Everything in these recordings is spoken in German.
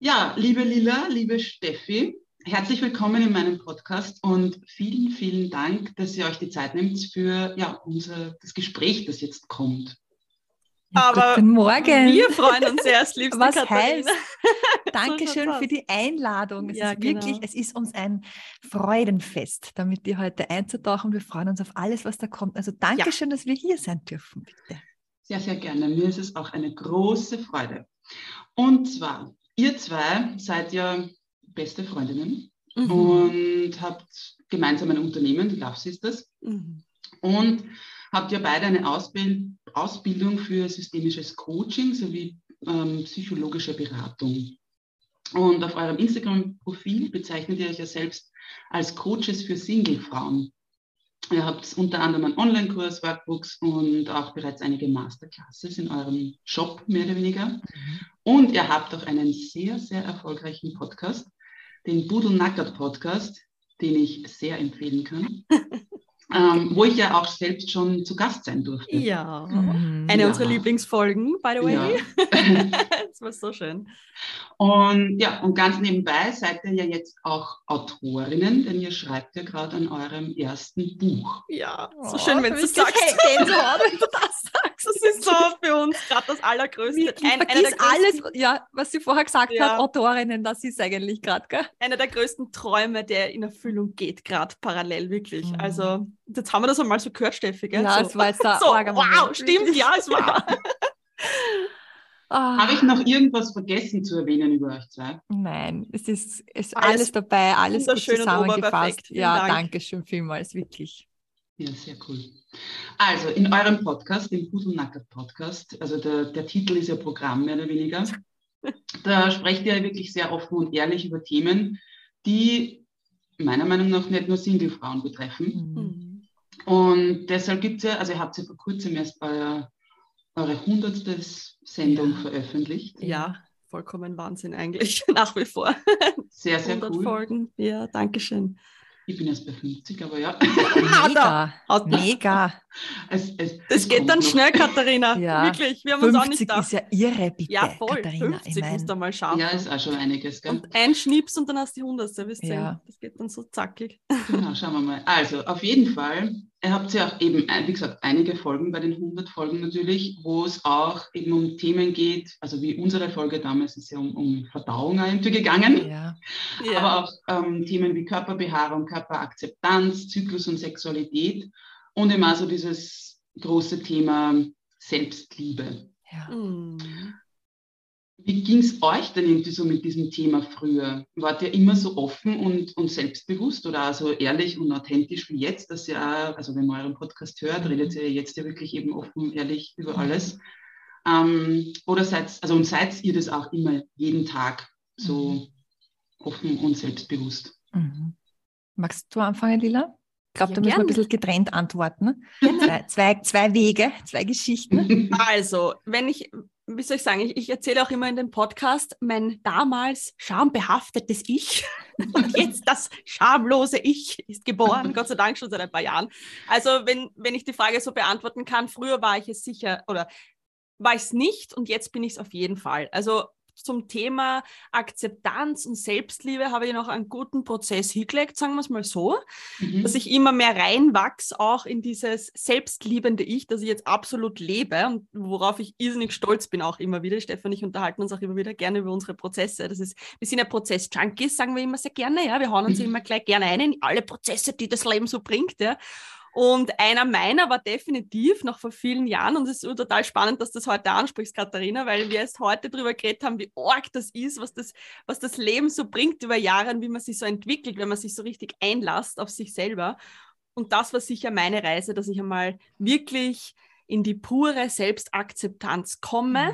Ja, liebe Lila, liebe Steffi, herzlich willkommen in meinem Podcast und vielen, vielen Dank, dass ihr euch die Zeit nehmt für ja, unser, das Gespräch, das jetzt kommt. Aber Guten Morgen. Wir freuen uns erst, liebste Was Katharina. heißt? Dankeschön für die Einladung. Es Ja, ist wirklich, genau. es ist uns ein Freudenfest, damit dir heute einzutauchen. Wir freuen uns auf alles, was da kommt. Also Dankeschön, dass wir hier sein dürfen, bitte. Sehr, sehr gerne. Mir ist es auch eine große Freude. Und zwar, ihr zwei seid ja beste Freundinnen Mhm. und habt gemeinsam ein Unternehmen, die Love Sisters, Mhm. und habt ja beide eine Ausbild Ausbildung für systemisches Coaching sowie ähm, psychologische Beratung. Und auf eurem Instagram-Profil bezeichnet ihr euch ja selbst als Coaches für Single-Frauen. Ihr habt unter anderem einen Online-Kurs, Workbooks und auch bereits einige Masterclasses in eurem Shop, mehr oder weniger. Und ihr habt auch einen sehr, sehr erfolgreichen Podcast, den Budel Nackert Podcast, den ich sehr empfehlen kann, ähm, wo ich ja auch selbst schon zu Gast sein durfte. Ja. Mhm. Eine Ja. unserer Lieblingsfolgen, by the way. Ja. das war so schön. Und ja, und ganz nebenbei seid ihr ja jetzt auch Autorinnen, denn ihr schreibt ja gerade an eurem ersten Buch. Ja, so Oh, schön, wenn du richtig sagst. Gänsehaut, wenn du das sagst. Das ist so für uns gerade das Allergrößte. Ein, einer, vergiss der größten, alles, ja, was sie vorher gesagt Ja. hat, Autorinnen, das ist eigentlich gerade, gell? einer der größten Träume, der in Erfüllung geht, gerade parallel, wirklich. Mhm. Also, jetzt haben wir das einmal so gehört, Steffi, gell? Ja, so. es war jetzt ein so, wow, stimmt, ja, es war. Ah. Habe ich noch irgendwas vergessen zu erwähnen über euch zwei? Nein, es ist, es ist Alles alles, dabei, alles gut zusammengefasst. Ja, Dank. danke schön vielmals, wirklich. Ja, sehr cool. Also in eurem Podcast, dem Pudelnacker Podcast, also der, der Titel ist ja Programm mehr oder weniger, da sprecht ihr wirklich sehr offen und ehrlich über Themen, die meiner Meinung nach nicht nur Singlefrauen betreffen. Mhm. Und deshalb gibt es ja, also ihr habt ja vor kurzem erst euer, eure hundertste Sendung Ja. veröffentlicht. Ja, vollkommen Wahnsinn eigentlich, nach wie vor. Sehr, sehr 100 cool. Folgen. Ja, danke schön. Ich bin erst bei 50, aber ja. Mega, mega. Es, es, Das es geht dann noch. schnell, Katharina. Ja. Wirklich, wir haben uns auch nicht 50 gedacht. ist ja irre, bitte, ja, voll. Katharina. 50 ich musst du mal schaffen. Ja, ist auch schon einiges, gell? und ein Schnips und dann hast du die Hundertste, wisst ihr? Ja. Das geht dann so zackig. Genau, schauen wir mal. Also, auf jeden Fall, ihr habt ja auch eben, äh, wie gesagt, einige Folgen bei den 100 Folgen natürlich, wo es auch eben um Themen geht, also wie unsere Folge damals ist ja um, um Verdauung gegangen, ja. aber auch ähm, Themen wie Körperbehaarung, Körperakzeptanz, Zyklus und Sexualität und eben auch so dieses große Thema Selbstliebe. ja. Mhm. Wie ging es euch denn irgendwie so mit diesem Thema früher? Wart ihr immer so offen und, und selbstbewusst oder auch so ehrlich und authentisch wie jetzt, dass ihr auch, also wenn man euren Podcast hört, redet ihr jetzt ja wirklich eben offen, ehrlich über alles. Ähm, oder seid, also und seid ihr das auch immer jeden Tag so offen und selbstbewusst? Mhm. Magst du anfangen, Lila? Ich glaube, Ja, da müssen wir gern. ein bisschen getrennt antworten. Zwei, zwei, zwei Wege, zwei Geschichten. Also, wenn ich, wie soll ich sagen, ich, ich erzähle auch immer in dem Podcast mein damals schambehaftetes Ich und jetzt das schamlose Ich ist geboren, Gott sei Dank schon seit ein paar Jahren. Also, wenn, wenn ich die Frage so beantworten kann, früher war ich es sicher oder war ich es nicht und jetzt bin ich es auf jeden Fall. Also, zum Thema Akzeptanz und Selbstliebe habe ich noch einen guten Prozess hingelegt, sagen wir es mal so Mhm. dass ich immer mehr reinwachse, auch in dieses selbstliebende Ich, das ich jetzt absolut lebe und worauf ich irrsinnig stolz bin, auch immer wieder. Stefan und ich unterhalten uns auch immer wieder gerne über unsere Prozesse. Das ist, wir sind ja Prozess-Junkies, sagen wir immer sehr gerne, ja. Wir hauen uns Mhm. immer gleich gerne ein in alle Prozesse, die das Leben so bringt, ja. Und einer meiner war definitiv noch vor vielen Jahren, und es ist total spannend, dass du das heute ansprichst, Katharina, weil wir erst heute darüber geredet haben, wie arg das ist, was das, was das Leben so bringt über Jahre und wie man sich so entwickelt, wenn man sich so richtig einlasst auf sich selber. Und das war sicher meine Reise, dass ich einmal wirklich in die pure Selbstakzeptanz komme.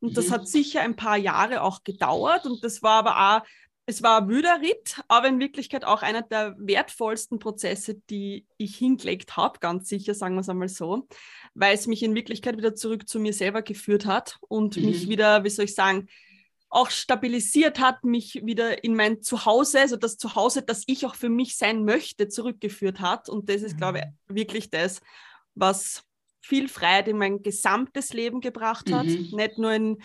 Und das Mhm. hat sicher ein paar Jahre auch gedauert. Und das war aber auch, es war ein wüder Ritt, aber in Wirklichkeit auch einer der wertvollsten Prozesse, die ich hingelegt habe, ganz sicher, sagen wir es einmal so, weil es mich in Wirklichkeit wieder zurück zu mir selber geführt hat und Mhm. mich wieder, wie soll ich sagen, auch stabilisiert hat, mich wieder in mein Zuhause, also das Zuhause, das ich auch für mich sein möchte, zurückgeführt hat. Und das ist, glaube ich, wirklich das, was viel Freiheit in mein gesamtes Leben gebracht hat. Mhm. Nicht nur in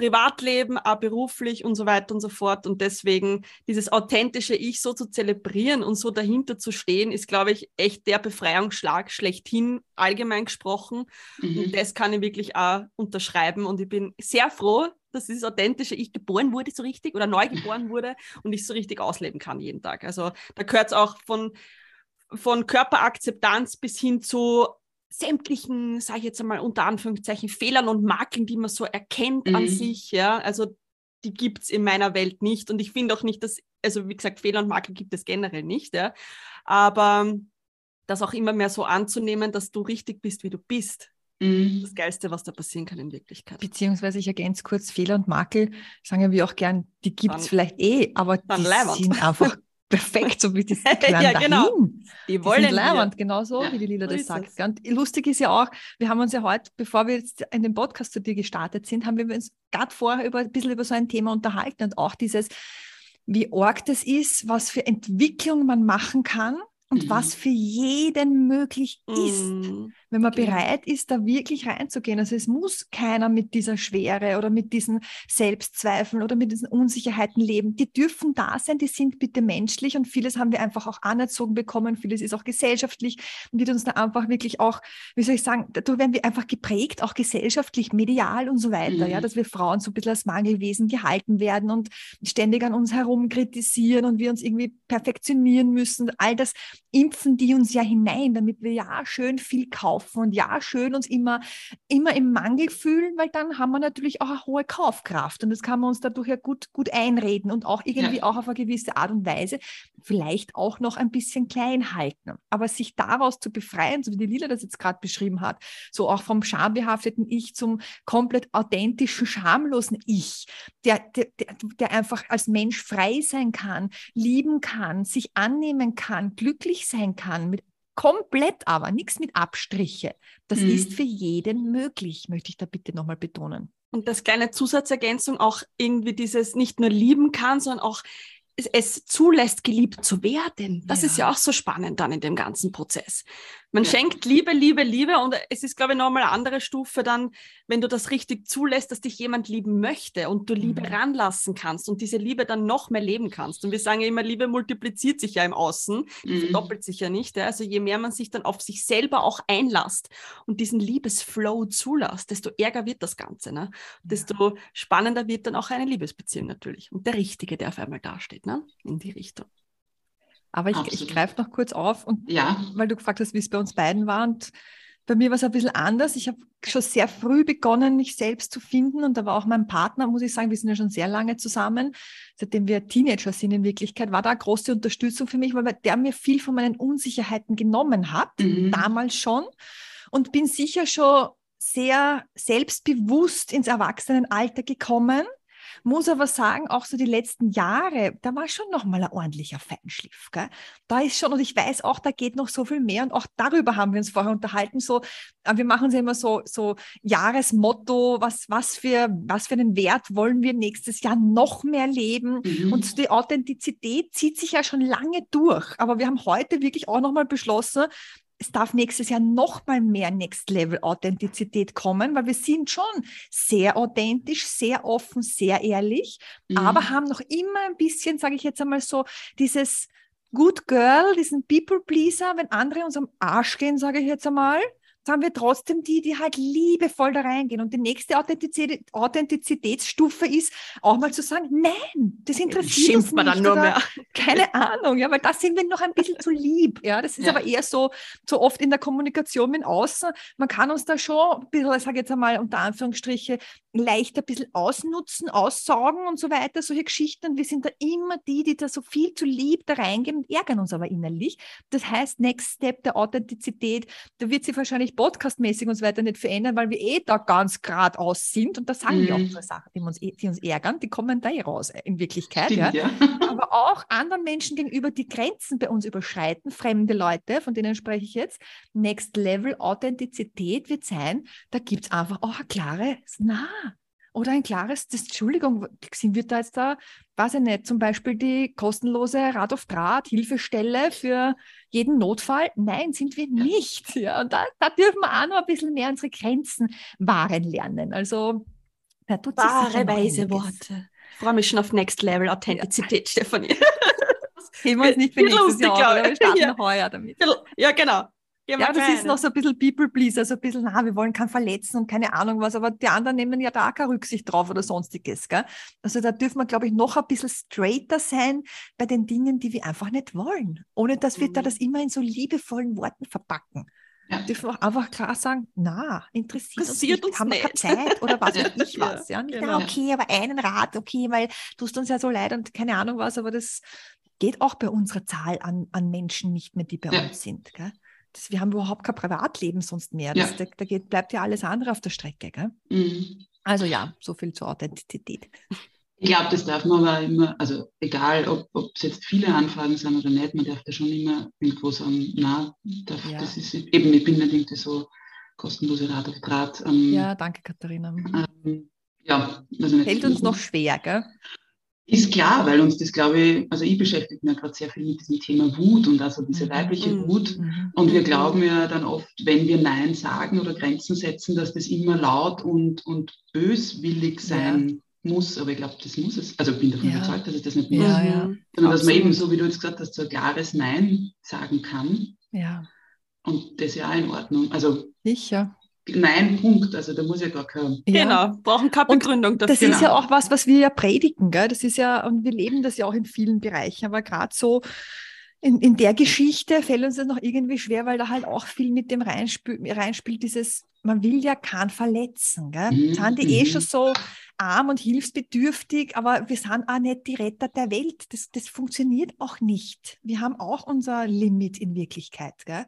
Privatleben, auch beruflich und so weiter und so fort. Und deswegen dieses authentische Ich so zu zelebrieren und so dahinter zu stehen, ist, glaube ich, echt der Befreiungsschlag schlechthin, allgemein gesprochen. Mhm. Und das kann ich wirklich auch unterschreiben. Und ich bin sehr froh, dass dieses authentische Ich geboren wurde, so richtig, oder neu geboren wurde und ich so richtig ausleben kann jeden Tag. Also da gehört es auch von, von Körperakzeptanz bis hin zu sämtlichen, sage ich jetzt einmal unter Anführungszeichen, Fehlern und Makeln, die man so erkennt mhm. an sich, ja, also die gibt es in meiner Welt nicht und ich finde auch nicht, dass, also wie gesagt, Fehler und Makel gibt es generell nicht, ja, aber das auch immer mehr so anzunehmen, dass du richtig bist, wie du bist, mhm. das Geilste, was da passieren kann in Wirklichkeit. Beziehungsweise ich ergänze kurz, Fehler und Makel, sagen wir auch gern, die gibt es vielleicht eh, aber die sind einfach perfekt, so wie die ja, genau. Die wollen die sind genau so, wie die Lila das sagt. Und lustig ist ja auch, wir haben uns ja heute, bevor wir jetzt in den Podcast zu dir gestartet sind, haben wir uns gerade vorher über, ein bisschen über so ein Thema unterhalten und auch dieses, wie arg das ist, was für Entwicklung man machen kann und mhm. was für jeden möglich ist. Mhm wenn man genau. bereit ist, da wirklich reinzugehen. Also es muss keiner mit dieser Schwere oder mit diesen Selbstzweifeln oder mit diesen Unsicherheiten leben. Die dürfen da sein, die sind bitte menschlich und vieles haben wir einfach auch anerzogen bekommen, vieles ist auch gesellschaftlich und wird uns da einfach wirklich auch, wie soll ich sagen, dadurch werden wir einfach geprägt, auch gesellschaftlich, medial und so weiter, mhm. ja, dass wir Frauen so ein bisschen als Mangelwesen gehalten werden und ständig an uns herum kritisieren und wir uns irgendwie perfektionieren müssen. All das impfen die uns ja hinein, damit wir ja schön viel kaufen kaufen und ja, schön uns immer, immer im Mangel fühlen, weil dann haben wir natürlich auch eine hohe Kaufkraft und das kann man uns dadurch ja gut, gut einreden und auch irgendwie ja. auch auf eine gewisse Art und Weise vielleicht auch noch ein bisschen klein halten. Aber sich daraus zu befreien, so wie die Lila das jetzt gerade beschrieben hat, so auch vom schambehafteten Ich zum komplett authentischen, schamlosen Ich, der, der, der, der einfach als Mensch frei sein kann, lieben kann, sich annehmen kann, glücklich sein kann mit Komplett aber, nichts mit Abstriche. Das mhm. ist für jeden möglich, möchte ich da bitte nochmal betonen. Und das kleine Zusatzergänzung auch irgendwie dieses nicht nur lieben kann, sondern auch es zulässt, geliebt zu werden. Das ja. ist ja auch so spannend dann in dem ganzen Prozess. Man ja. schenkt Liebe, Liebe, Liebe und es ist, glaube ich, nochmal eine andere Stufe dann, wenn du das richtig zulässt, dass dich jemand lieben möchte und du Liebe mhm. ranlassen kannst und diese Liebe dann noch mehr leben kannst. Und wir sagen ja immer, Liebe multipliziert sich ja im Außen, mhm. verdoppelt sich ja nicht. Ja? Also je mehr man sich dann auf sich selber auch einlasst und diesen Liebesflow zulässt, desto ärger wird das Ganze. Ne? Desto spannender wird dann auch eine Liebesbeziehung natürlich. Und der Richtige, der auf einmal dasteht, ne? in die Richtung. Aber ich, ich greife noch kurz auf, und, ja. weil du gefragt hast, wie es bei uns beiden war. Und bei mir war es ein bisschen anders. Ich habe schon sehr früh begonnen, mich selbst zu finden. Und da war auch mein Partner, muss ich sagen, wir sind ja schon sehr lange zusammen, seitdem wir Teenager sind in Wirklichkeit, war da eine große Unterstützung für mich, weil der mir viel von meinen Unsicherheiten genommen hat, mhm. damals schon. Und bin sicher schon sehr selbstbewusst ins Erwachsenenalter gekommen muss aber sagen, auch so die letzten Jahre, da war schon noch mal ein ordentlicher Feinschliff. Gell? Da ist schon, und ich weiß auch, da geht noch so viel mehr. Und auch darüber haben wir uns vorher unterhalten. So, äh, wir machen uns ja immer so, so Jahresmotto, was, was, für, was für einen Wert wollen wir nächstes Jahr noch mehr leben? Mhm. Und die Authentizität zieht sich ja schon lange durch. Aber wir haben heute wirklich auch noch mal beschlossen, es darf nächstes Jahr noch mal mehr Next Level Authentizität kommen, weil wir sind schon sehr authentisch, sehr offen, sehr ehrlich, mhm. aber haben noch immer ein bisschen, sage ich jetzt einmal so, dieses Good Girl, diesen People Pleaser, wenn andere uns am Arsch gehen, sage ich jetzt einmal, haben wir trotzdem die, die halt liebevoll da reingehen. Und die nächste Authentizität, Authentizitätsstufe ist, auch mal zu sagen, nein, das interessiert uns nicht. dann nur mehr. Keine Ahnung, ja, weil da sind wir noch ein bisschen zu lieb. Ja, das ist ja. aber eher so, so oft in der Kommunikation mit außen. Man kann uns da schon ein bisschen, ich sage jetzt einmal unter Anführungsstriche, leicht ein bisschen ausnutzen, aussaugen und so weiter, solche Geschichten. Und wir sind da immer die, die da so viel zu lieb da reingehen und ärgern uns aber innerlich. Das heißt, Next Step der Authentizität, da wird sich wahrscheinlich podcastmäßig und so weiter nicht verändern, weil wir eh da ganz geradeaus sind. Und da sagen mhm. wir auch unsere Sachen, die uns, die uns ärgern, die kommen da eh raus äh, in Wirklichkeit. Stimmt, ja. ja. aber auch anderen Menschen gegenüber, die Grenzen bei uns überschreiten, fremde Leute, von denen spreche ich jetzt. Next Level Authentizität wird sein, da gibt es einfach auch ein klares Na oder ein klares, das, Entschuldigung, sind wir da jetzt da, weiß ich nicht, zum Beispiel die kostenlose Rad auf Draht, Hilfestelle für jeden Notfall? Nein, sind wir nicht. Ja, und da, da dürfen wir auch noch ein bisschen mehr unsere Grenzen wahren lernen. Also Ja, Wahre, weise Worte. Ich freue mich schon auf Next Level Authentizität, ja. Stefanie. Heben wir uns nicht für nächstes lustig, Jahr, wir starten ja. heuer damit. Ja, genau. Ja, das ist noch so ein bisschen People-Pleaser, so ein bisschen, na, wir wollen keinen verletzen und keine Ahnung was, aber die anderen nehmen ja da keine Rücksicht drauf oder sonstiges. Gell? Also da dürfen wir, glaube ich, noch ein bisschen straighter sein bei den Dingen, die wir einfach nicht wollen, ohne dass wir mhm. da das immer in so liebevollen Worten verpacken. Ja. Dürfen wir einfach klar sagen, na, interessiert, uns, nicht, haben wir keine Zeit oder was weiß ich was. Ja, nicht, genau. na, okay, aber einen Rat, okay, weil tust uns ja so leid und keine Ahnung was, aber das geht auch bei unserer Zahl an, an Menschen nicht mehr, die bei ja. uns sind. Gell? Das, wir haben überhaupt kein Privatleben sonst mehr. Das, ja. Da, da geht, bleibt ja alles andere auf der Strecke. Gell? Mhm. Also ja, so viel zur Authentizität. Ich glaube, das darf man aber immer, also egal, ob es jetzt viele Anfragen sind oder nicht, man darf da schon immer irgendwo sagen, na, darf, ja. das ist eben, ich bin nicht irgendwie so kostenlose Rat auf Draht. Ähm, ja, danke Katharina. Ähm, ja, also nicht Hält uns noch schwer, gell? Ist klar, weil uns das, glaube ich, also ich beschäftige mich gerade sehr viel mit diesem Thema Wut und also diese mhm. weibliche mhm. Wut. Mhm. Und wir glauben ja dann oft, wenn wir Nein sagen oder Grenzen setzen, dass das immer laut und, und böswillig sein ja. muss. Aber ich glaube, das muss es. Also ich bin davon ja. überzeugt, dass es das nicht muss. Ja, ja. Sondern dass man eben, so wie du jetzt gesagt hast, so ein klares Nein sagen kann. Ja. Und das ist ja auch in Ordnung. Also Sicher. Nein, Punkt. Also da muss ja gar kein. Ja. Genau, brauchen keine Begründung dafür. Das ist ja auch was, was wir ja predigen, gell? Das ist ja, und wir leben das ja auch in vielen Bereichen, aber gerade so in, in der Geschichte fällt uns das noch irgendwie schwer, weil da halt auch viel mit dem reinspielt, reinspielt dieses, man will ja keinen verletzen. Gell? Mhm. Sind die eh mhm. schon so arm und hilfsbedürftig, aber wir sind auch nicht die Retter der Welt. Das, das funktioniert auch nicht. Wir haben auch unser Limit in Wirklichkeit. Gell?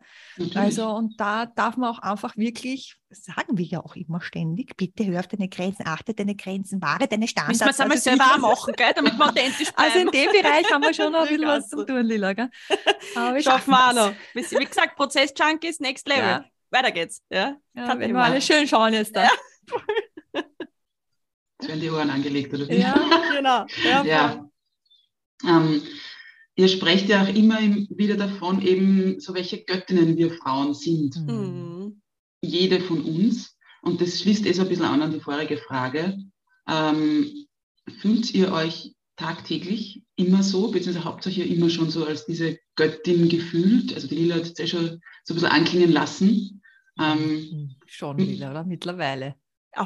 Also, und da darf man auch einfach wirklich, sagen wir ja auch immer ständig, bitte hör auf deine Grenzen, achte deine Grenzen, wahre deine Standards. Müssen wir es einmal selber machen, gell? damit wir authentisch bleiben. Also in dem Bereich haben wir schon noch ein bisschen was zu tun, Lila. Gell? Aber wir schaffen wir auch noch. Wie gesagt, Prozess-Junkies, next level. Ja. Weiter geht's. Ja, ja wenn wir alle schön schauen jetzt da. Ja. Werden die Ohren angelegt, oder wie? Ja, genau. Ja. ja. Ähm, ihr sprecht ja auch immer wieder davon, eben so welche Göttinnen wir Frauen sind. Mhm. Jede von uns. Und das schließt eh so ein bisschen an an die vorige Frage. Ähm, fühlt ihr euch tagtäglich immer so, beziehungsweise habt ihr euch ja immer schon so als diese Göttin gefühlt? Also die Lila hat es ja schon so ein bisschen anklingen lassen. Ähm, schon, Lila, oder? Mittlerweile.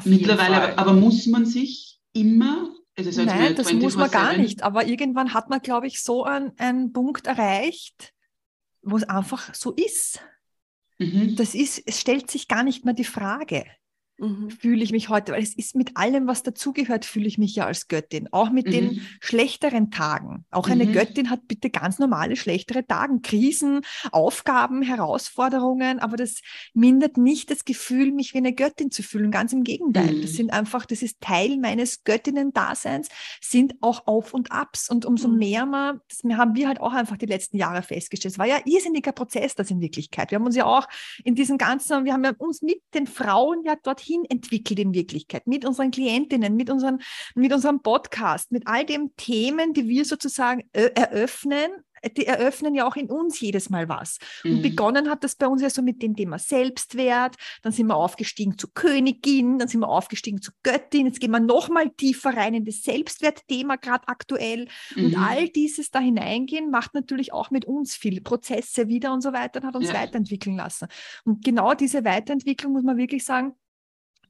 Mittlerweile, aber, muss man sich immer. Also Nein, das muss man gar nicht. Aber irgendwann hat man, glaube ich, so einen, Punkt erreicht, wo es einfach so ist. Mhm. Das ist, es stellt sich gar nicht mehr die Frage mhm. fühle ich mich heute, weil es ist mit allem, was dazugehört, fühle ich mich ja als Göttin. Auch mit mhm. den schlechteren Tagen. Auch eine mhm. Göttin hat bitte ganz normale, schlechtere Tage, Krisen, Aufgaben, Herausforderungen, aber das mindert nicht das Gefühl, mich wie eine Göttin zu fühlen. Ganz im Gegenteil. Das mhm. sind einfach, das ist Teil meines Göttinnen-Daseins, sind auch Auf und Abs. Und umso mhm. mehr man, das haben wir halt auch einfach die letzten Jahre festgestellt. Es war ja irrsinniger Prozess, das in Wirklichkeit. Wir haben uns ja auch in diesen ganzen, wir haben ja uns mit den Frauen ja dorthin hin entwickelt in Wirklichkeit, mit unseren Klientinnen, mit, unseren, mit unserem Podcast, mit all den Themen, die wir sozusagen äh, eröffnen, die eröffnen ja auch in uns jedes Mal was. Mhm. Und begonnen hat das bei uns ja so mit dem Thema Selbstwert, dann sind wir aufgestiegen zu Königin, dann sind wir aufgestiegen zu Göttin, jetzt gehen wir nochmal tiefer rein in das Selbstwertthema, gerade aktuell. Mhm. Und all dieses da hineingehen macht natürlich auch mit uns viele Prozesse wieder und so weiter und hat uns ja. weiterentwickeln lassen. Und genau diese Weiterentwicklung muss man wirklich sagen,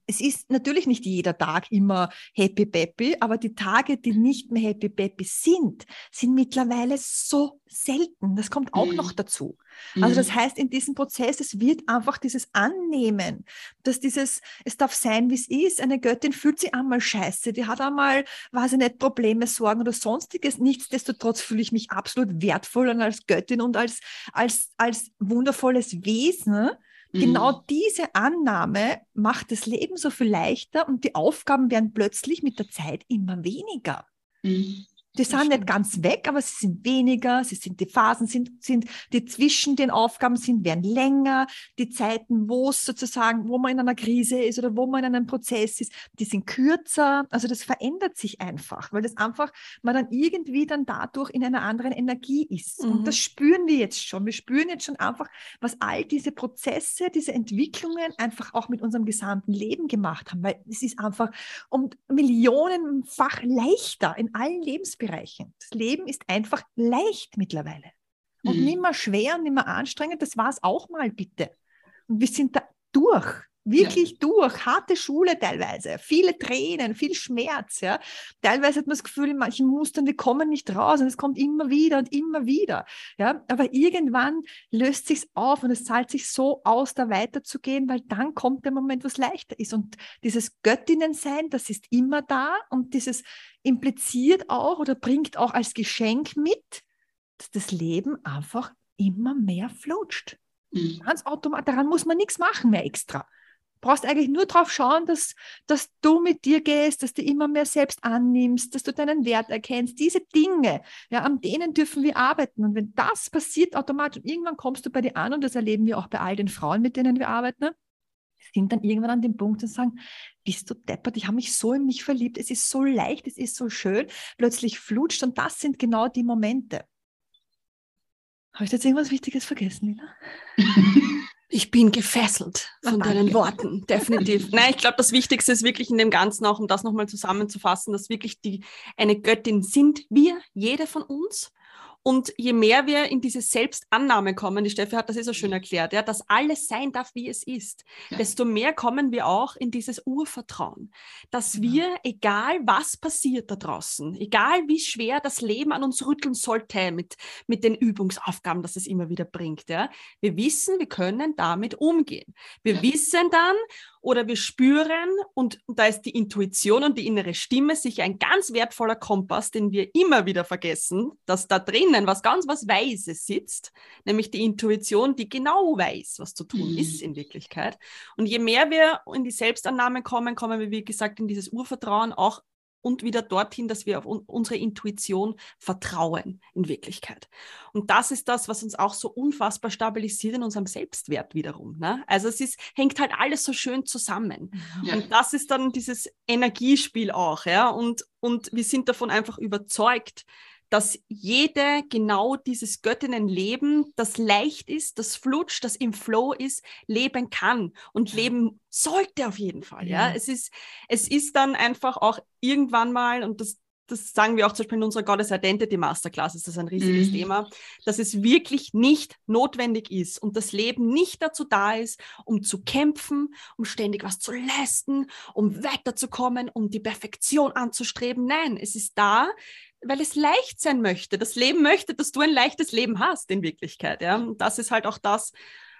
es ist natürlich nicht jeder Tag immer happy peppy, aber die Tage, die nicht mehr happy peppy sind, sind mittlerweile so selten. Das kommt auch mhm. noch dazu. Also das mhm. heißt, in diesem Prozess, es wird einfach dieses Annehmen, dass dieses, es darf sein, wie es ist. Eine Göttin fühlt sich einmal scheiße, die hat einmal, weiß ich nicht, Probleme, Sorgen oder sonstiges. Nichtsdestotrotz fühle ich mich absolut wertvoll und als Göttin und als, als, als wundervolles Wesen Genau mhm. diese Annahme macht das Leben so viel leichter und die Aufgaben werden plötzlich mit der Zeit immer weniger. Mhm. Die sind nicht ganz weg, aber sie sind weniger, sie sind, die Phasen sind, sind, die zwischen den Aufgaben sind, werden länger, die Zeiten, wo es sozusagen, wo man in einer Krise ist oder wo man in einem Prozess ist, die sind kürzer. Also das verändert sich einfach, weil das einfach, man dann irgendwie dann dadurch in einer anderen Energie ist. Mhm. Und das spüren wir jetzt schon. Wir spüren jetzt schon einfach, was all diese Prozesse, diese Entwicklungen einfach auch mit unserem gesamten Leben gemacht haben, weil es ist einfach um Millionenfach leichter in allen Lebensbereichen Lebensbereichen. Das Leben ist einfach leicht mittlerweile. Und mhm. nimmer schwer und nimmer anstrengend. Das war es auch mal bitte. Und wir sind da durch. Wirklich ja. durch, harte Schule teilweise, viele Tränen, viel Schmerz. Ja. Teilweise hat man das Gefühl, in manchen Mustern, wir kommen nicht raus und es kommt immer wieder und immer wieder. Ja. Aber irgendwann löst sich auf und es zahlt sich so aus, da weiterzugehen, weil dann kommt der Moment, wo es leichter ist. Und dieses Göttinnensein, das ist immer da und dieses impliziert auch oder bringt auch als Geschenk mit, dass das Leben einfach immer mehr flutscht. Mhm. Ganz automatisch, daran muss man nichts machen mehr extra brauchst eigentlich nur darauf schauen, dass, dass du mit dir gehst, dass du immer mehr selbst annimmst, dass du deinen Wert erkennst. Diese Dinge, ja, an denen dürfen wir arbeiten. Und wenn das passiert automatisch, irgendwann kommst du bei dir an, und das erleben wir auch bei all den Frauen, mit denen wir arbeiten, ne? sind dann irgendwann an dem Punkt und sagen, bist du deppert, ich habe mich so in mich verliebt, es ist so leicht, es ist so schön, plötzlich flutscht und das sind genau die Momente. Habe ich jetzt irgendwas Wichtiges vergessen, Lila? Ich bin gefesselt von Ach, deinen Worten, definitiv. Nein, ich glaube, das Wichtigste ist wirklich in dem Ganzen auch, um das nochmal zusammenzufassen, dass wirklich die eine Göttin sind wir, jede von uns. Und je mehr wir in diese Selbstannahme kommen, die Steffi hat das eh so schön erklärt, ja, dass alles sein darf, wie es ist, ja. desto mehr kommen wir auch in dieses Urvertrauen, dass. Genau. wir, egal was passiert da draußen, egal wie schwer das Leben an uns rütteln sollte mit, mit den Übungsaufgaben, dass es immer wieder bringt, ja, wir wissen, wir können damit umgehen. Wir ja. wissen dann, oder wir spüren und, da ist die Intuition und die innere Stimme sicher ein ganz wertvoller Kompass, den wir immer wieder vergessen, dass da drinnen was ganz was Weises sitzt, nämlich die Intuition, die genau weiß, was zu tun mhm. ist in Wirklichkeit. Und je mehr wir in die Selbstannahme kommen, kommen wir, wie gesagt, in dieses Urvertrauen auch und wieder dorthin, dass wir auf un unsere Intuition vertrauen in Wirklichkeit. Und das ist das, was uns auch so unfassbar stabilisiert in unserem Selbstwert wiederum. Ne? Also es ist, hängt halt alles so schön zusammen. Ja. Und das ist dann dieses Energiespiel auch. Ja? Und, und wir sind davon einfach überzeugt, dass jede genau dieses Göttinnenleben, das leicht ist, das flutscht, das im Flow ist, leben kann und leben sollte auf jeden Fall. Ja, ja. es ist, es ist dann einfach auch irgendwann mal, und das, das sagen wir auch zum Beispiel in unserer Goddess Identity Masterclass, ist das ein riesiges mhm. Thema, dass es wirklich nicht notwendig ist und das Leben nicht dazu da ist, um zu kämpfen, um ständig was zu leisten, um weiterzukommen, um die Perfektion anzustreben. Nein, es ist da, weil es leicht sein möchte. Das Leben möchte, dass du ein leichtes Leben hast in Wirklichkeit. Ja? Und das ist halt auch das,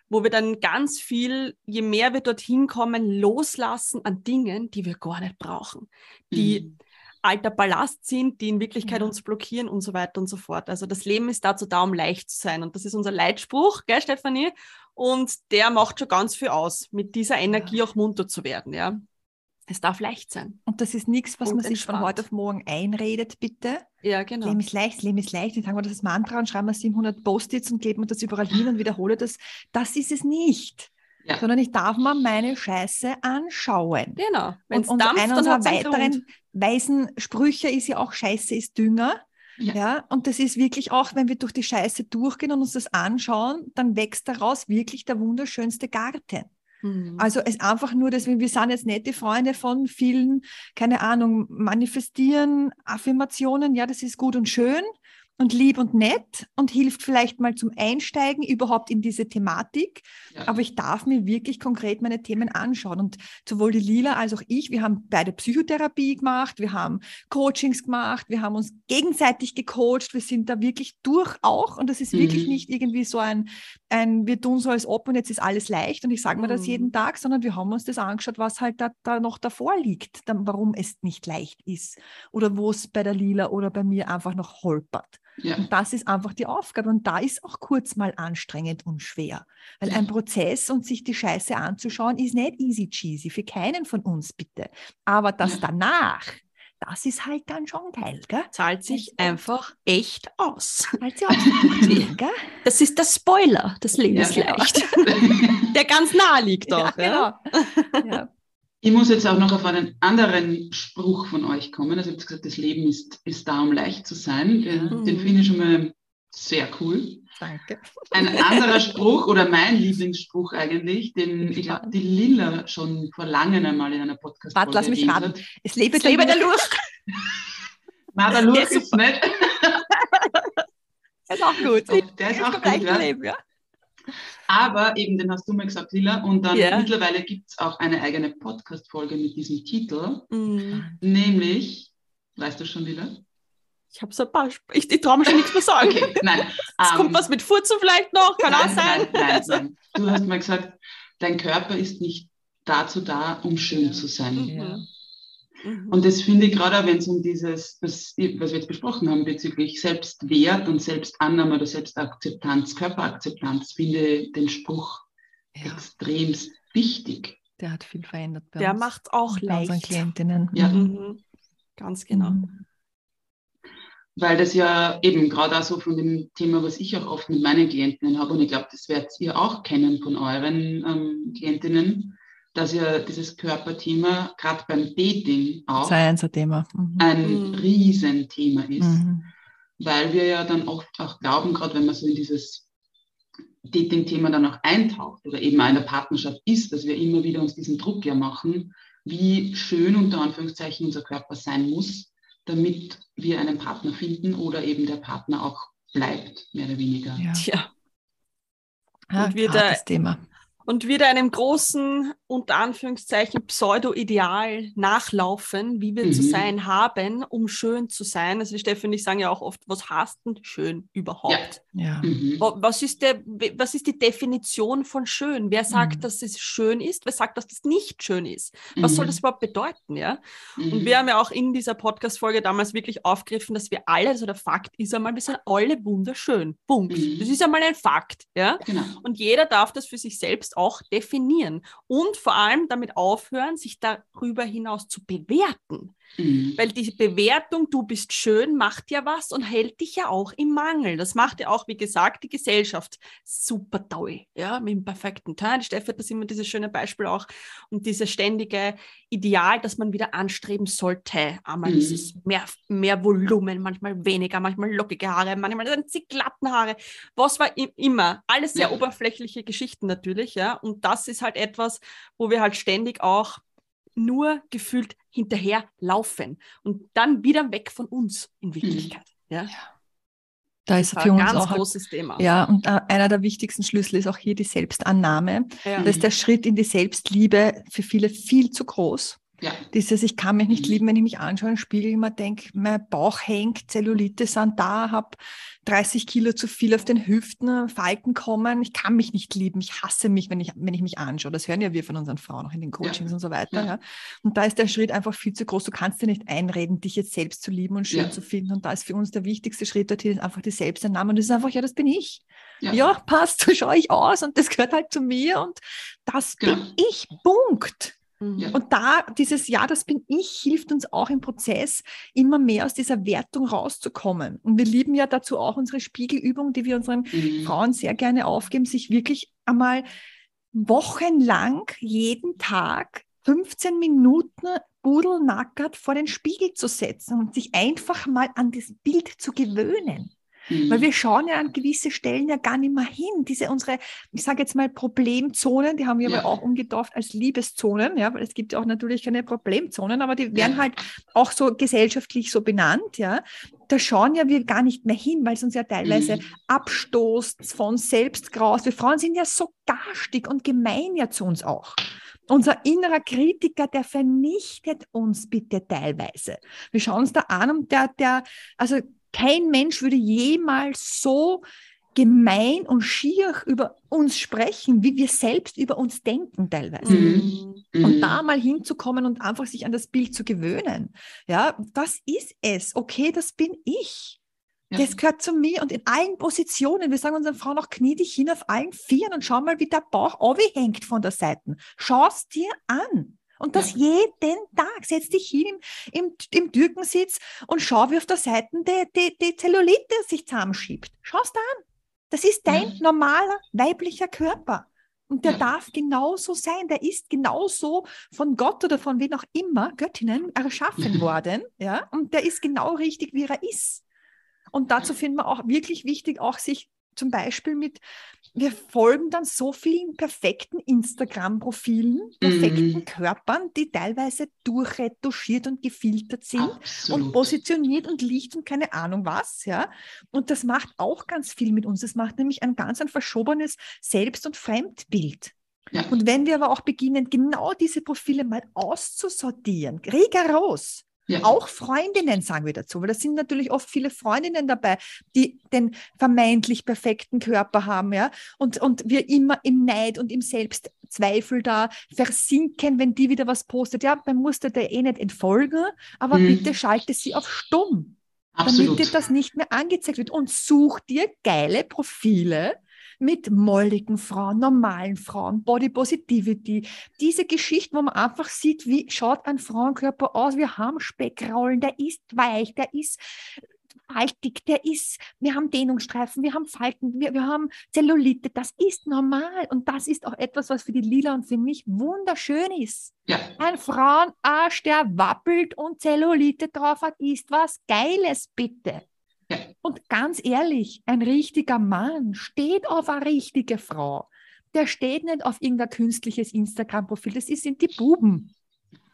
wo wir dann ganz viel, je mehr wir dorthin kommen, loslassen an Dingen, die wir gar nicht brauchen, die mhm. alter Ballast sind, die in Wirklichkeit ja. uns blockieren und so weiter und so fort. Also das Leben ist dazu da, um leicht zu sein. Und das ist unser Leitspruch, gell, Stefanie? Und der macht schon ganz viel aus, mit dieser Energie ja. auch munter zu werden, ja. Es darf leicht sein. Und das ist nichts, was und man sich entspannt. von heute auf morgen einredet, bitte. Ja, genau. Leben ist leicht, Leben ist leicht. Dann sagen wir das Mantra und schreiben wir 700 Post-its und kleben wir das überall hin und wiederhole das. Das ist es nicht. Ja. Sondern ich darf mir meine Scheiße anschauen. Genau. Wenn's und, dampft, einer unserer weiteren weisen Sprüche ist ja auch, Scheiße ist Dünger. Ja. ja. und das ist wirklich auch, wenn wir durch die Scheiße durchgehen und uns das anschauen, dann wächst daraus wirklich der wunderschönste Garten. Mhm. Also es einfach nur, dass wir, wir sind jetzt nette Freunde von vielen, keine Ahnung, manifestieren, Affirmationen, ja, das ist gut und schön und lieb und nett und hilft vielleicht mal zum Einsteigen überhaupt in diese Thematik. Ja. Aber ich darf mir wirklich konkret meine Themen anschauen. Und sowohl die Lila als auch ich, wir haben beide Psychotherapie gemacht, wir haben Coachings gemacht, wir haben uns gegenseitig gecoacht, wir sind da wirklich durch auch. Und das ist mhm. wirklich nicht irgendwie so ein, ein, wir tun so als ob und jetzt ist alles leicht und ich sage mir mhm. das jeden Tag, sondern wir haben uns das angeschaut, was halt da, da noch davor liegt, dann, warum es nicht leicht ist oder wo es bei der Lila oder bei mir einfach noch holpert. Ja. Und das ist einfach die Aufgabe. Und da ist auch kurz mal anstrengend und schwer. Weil ein Prozess und sich die Scheiße anzuschauen, ist nicht easy cheesy. Für keinen von uns bitte. Aber das danach, das ist halt dann schon geil, gell? Zahlt sich also, einfach echt aus. Zahlt sich aus, gell? Das ist der Spoiler des Lebens ja, leicht, der ganz nah liegt doch. Ja, genau. ja. Ich muss jetzt auch noch auf einen anderen Spruch von euch kommen. Also, ihr habt gesagt, das Leben ist, ist da, um leicht zu sein. Den, mhm. den finde ich schon mal sehr cool. Danke. Ein anderer Spruch oder mein Lieblingsspruch eigentlich, den ich glaube, die Lilla schon vor langem einmal in einer podcast Warte, lass mich raten. Hat. Es lebe, es lebe der Lurch. Nein, der Lurch ist nicht. der ist auch gut. Der, der ist auch gut, ja. Leben, ja. Aber eben, den hast du mal gesagt, Lilla, und dann yeah. mittlerweile gibt es auch eine eigene Podcast-Folge mit diesem Titel, mm. nämlich, weißt du schon, Lilla? Ich habe so ein paar, ich, ich traue mir schon nichts mehr sagen. Okay, nein. Es um, kommt ähm, was mit Furzen vielleicht noch, kann nein, auch sein. Nein, nein, nein. Du hast mal gesagt, dein Körper ist nicht dazu da, um schön zu sein. Ja. Mhm. Und das finde ich gerade, wenn es um dieses, was, was, wir jetzt besprochen haben, bezüglich Selbstwert und Selbstannahme oder Selbstakzeptanz, Körperakzeptanz, finde den Spruch ja. extremst wichtig. Der hat viel verändert bei Der macht auch leicht. unseren Klientinnen. Ja. Mhm. Ganz genau. Mhm weil das ja eben gerade auch so von dem Thema, was ich auch oft mit meinen Klientinnen habe, und ich glaube, das werdet ihr auch kennen von euren ähm, Klientinnen, dass ja dieses Körperthema gerade beim Dating auch ein Thema. Mhm. ein mhm. Riesenthema ist, mhm. weil wir ja dann oft auch glauben, gerade wenn man so in dieses Dating-Thema dann auch eintaucht oder eben auch in der Partnerschaft ist, dass wir immer wieder uns diesen Druck ja machen, wie schön unter Anführungszeichen unser Körper sein muss, damit wir einen Partner finden oder eben der Partner auch bleibt, mehr oder weniger. Ja. Tja. Ja, und wieder, Thema und wieder einem großen, unter Anführungszeichen, Pseudo-Ideal nachlaufen, wie wir mhm. zu sein haben, um schön zu sein. Also Stefan und ich sagen ja auch oft, was heißt denn schön überhaupt? Ja. ja. Mhm. Was, ist der, was ist die Definition von schön? Wer sagt, mhm. dass es schön ist? Wer sagt, dass es nicht schön ist? Was soll mhm. das überhaupt bedeuten? Ja? Und mhm. wir haben ja auch in dieser Podcast-Folge damals wirklich aufgegriffen, dass wir alle, also der Fakt ist einmal, wir sind alle wunderschön. Punkt. Mhm. Das ist einmal ein Fakt. Ja? Genau. Und jeder darf das für sich selbst auch definieren und vor allem damit aufhören, sich darüber hinaus zu bewerten. Mhm. Weil die Bewertung, du bist schön, macht ja was und hält dich ja auch im Mangel. Das macht ja auch, wie gesagt, die Gesellschaft super toll. Ja, mit dem perfekten Teil. Steffi hat das immer dieses schöne Beispiel auch und dieses ständige Ideal, das man wieder anstreben sollte. Einmal mhm. dieses mehr, mehr Volumen, manchmal weniger, manchmal lockige Haare, manchmal sind sie glatten Haare. Was war immer? Alles sehr ja. oberflächliche Geschichten natürlich. Ja, und das ist halt etwas, wo wir halt ständig auch nur gefühlt hinterher laufen und dann wieder weg von uns in Wirklichkeit. Mhm. Ja. Da ist für uns ganz auch großes Thema. Ja, und einer der wichtigsten Schlüssel ist auch hier die Selbstannahme. Ja. Da ist der Schritt in die Selbstliebe für viele viel zu groß. Ja. Dieses, ich kann mich nicht mhm. lieben, wenn ich mich anschaue im Spiegel, immer denke, mein Bauch hängt, Zellulite sind da, habe 30 Kilo zu viel auf den Hüften, Falten kommen, ich kann mich nicht lieben, ich hasse mich, wenn ich, wenn ich mich anschaue. Das hören ja wir von unseren Frauen auch in den Coachings ja. und so weiter. Ja. ja. Und da ist der Schritt einfach viel zu groß. Du kannst dir nicht einreden, dich jetzt selbst zu lieben und schön ja. zu finden. Und da ist für uns der wichtigste Schritt dorthin einfach die Selbstannahme. Und das ist einfach, ja, das bin ich. Ja, passt, so schaue ich aus und das gehört halt zu mir und das genau. bin ich. Punkt. Mhm. Und da dieses Ja, das bin ich, hilft uns auch im Prozess, immer mehr aus dieser Wertung rauszukommen. Und wir lieben ja dazu auch unsere Spiegelübung, die wir unseren mhm. Frauen sehr gerne aufgeben, sich wirklich einmal wochenlang jeden Tag 15 Minuten budelnackert vor den Spiegel zu setzen und sich einfach mal an das Bild zu gewöhnen. Mhm. Weil wir schauen ja an gewisse Stellen ja gar nicht mehr hin. Diese unsere, ich sage jetzt mal Problemzonen, die haben wir ja. aber auch umgetauft als Liebeszonen, ja, weil es gibt ja auch natürlich keine Problemzonen, aber die werden ja. halt auch so gesellschaftlich so benannt, ja. Da schauen ja wir gar nicht mehr hin, weil es uns ja teilweise mhm. abstoßt von Selbstgraus. Wir Frauen sind ja so garstig und gemein ja zu uns auch. Unser innerer Kritiker, der vernichtet uns bitte teilweise. Wir schauen uns da an und der, der, also kein Mensch würde jemals so gemein und schier über uns sprechen, wie wir selbst über uns denken teilweise. Mhm. Und mhm. da mal hinzukommen und einfach sich an das Bild zu gewöhnen. Ja, das ist es. Okay, das bin ich. Ja. Das gehört zu mir und in allen Positionen. Wir sagen unseren Frauen auch, knie dich hin auf allen Vieren und schau mal, wie der Bauch hängt von der Seite. Schau es dir an. Und das ja. jeden Tag. Setz dich hin im, im, im Türkensitz und schau, wie auf der Seite die, die, die Zellulite sich zusammenschiebt. Schau es an. Das ist dein ja. normaler weiblicher Körper. Und der darf genauso sein. Der ist genauso von Gott oder von wem auch immer, Göttinnen, erschaffen worden. Ja? Und der ist genau richtig, wie er ist. Und dazu finden wir auch wirklich wichtig, auch sich zum Beispiel mit, wir folgen dann so vielen perfekten Instagram-Profilen, perfekten mhm. Körpern, die teilweise durchretuschiert und gefiltert sind Absolut. und positioniert und Licht und keine Ahnung was, ja. Und das macht auch ganz viel mit uns. Das macht nämlich ein ganz ein verschobenes Selbst- und Fremdbild. Ja. Und wenn wir aber auch beginnen, genau diese Profile mal auszusortieren, rigoros, ja. Auch Freundinnen sagen wir dazu, weil das sind natürlich oft viele Freundinnen dabei, die den vermeintlich perfekten Körper haben, ja, und, und wir immer im Neid und im Selbstzweifel da versinken, wenn die wieder was postet. Ja, man muss dir eh nicht entfolgen, aber mhm. bitte schalte sie auf stumm. Absolut. Damit dir das nicht mehr angezeigt wird und such dir geile Profile, mit molligen Frauen, normalen Frauen, Body Positivity. Diese Geschichten, wo man einfach sieht, wie schaut ein Frauenkörper aus. Wir haben Speckrollen, der ist weich, der ist faltig, der ist, wir haben Dehnungsstreifen, wir haben Falten, wir, wir haben Zellulite, das ist normal und das ist auch etwas, was für die Lila und für mich wunderschön ist. Ja. Ein Frauenarsch, der wappelt und Zellulite drauf hat, ist was Geiles, bitte. Und ganz ehrlich, ein richtiger Mann steht auf eine richtige Frau. Der steht nicht auf irgendein künstliches Instagram-Profil. Das sind die Buben,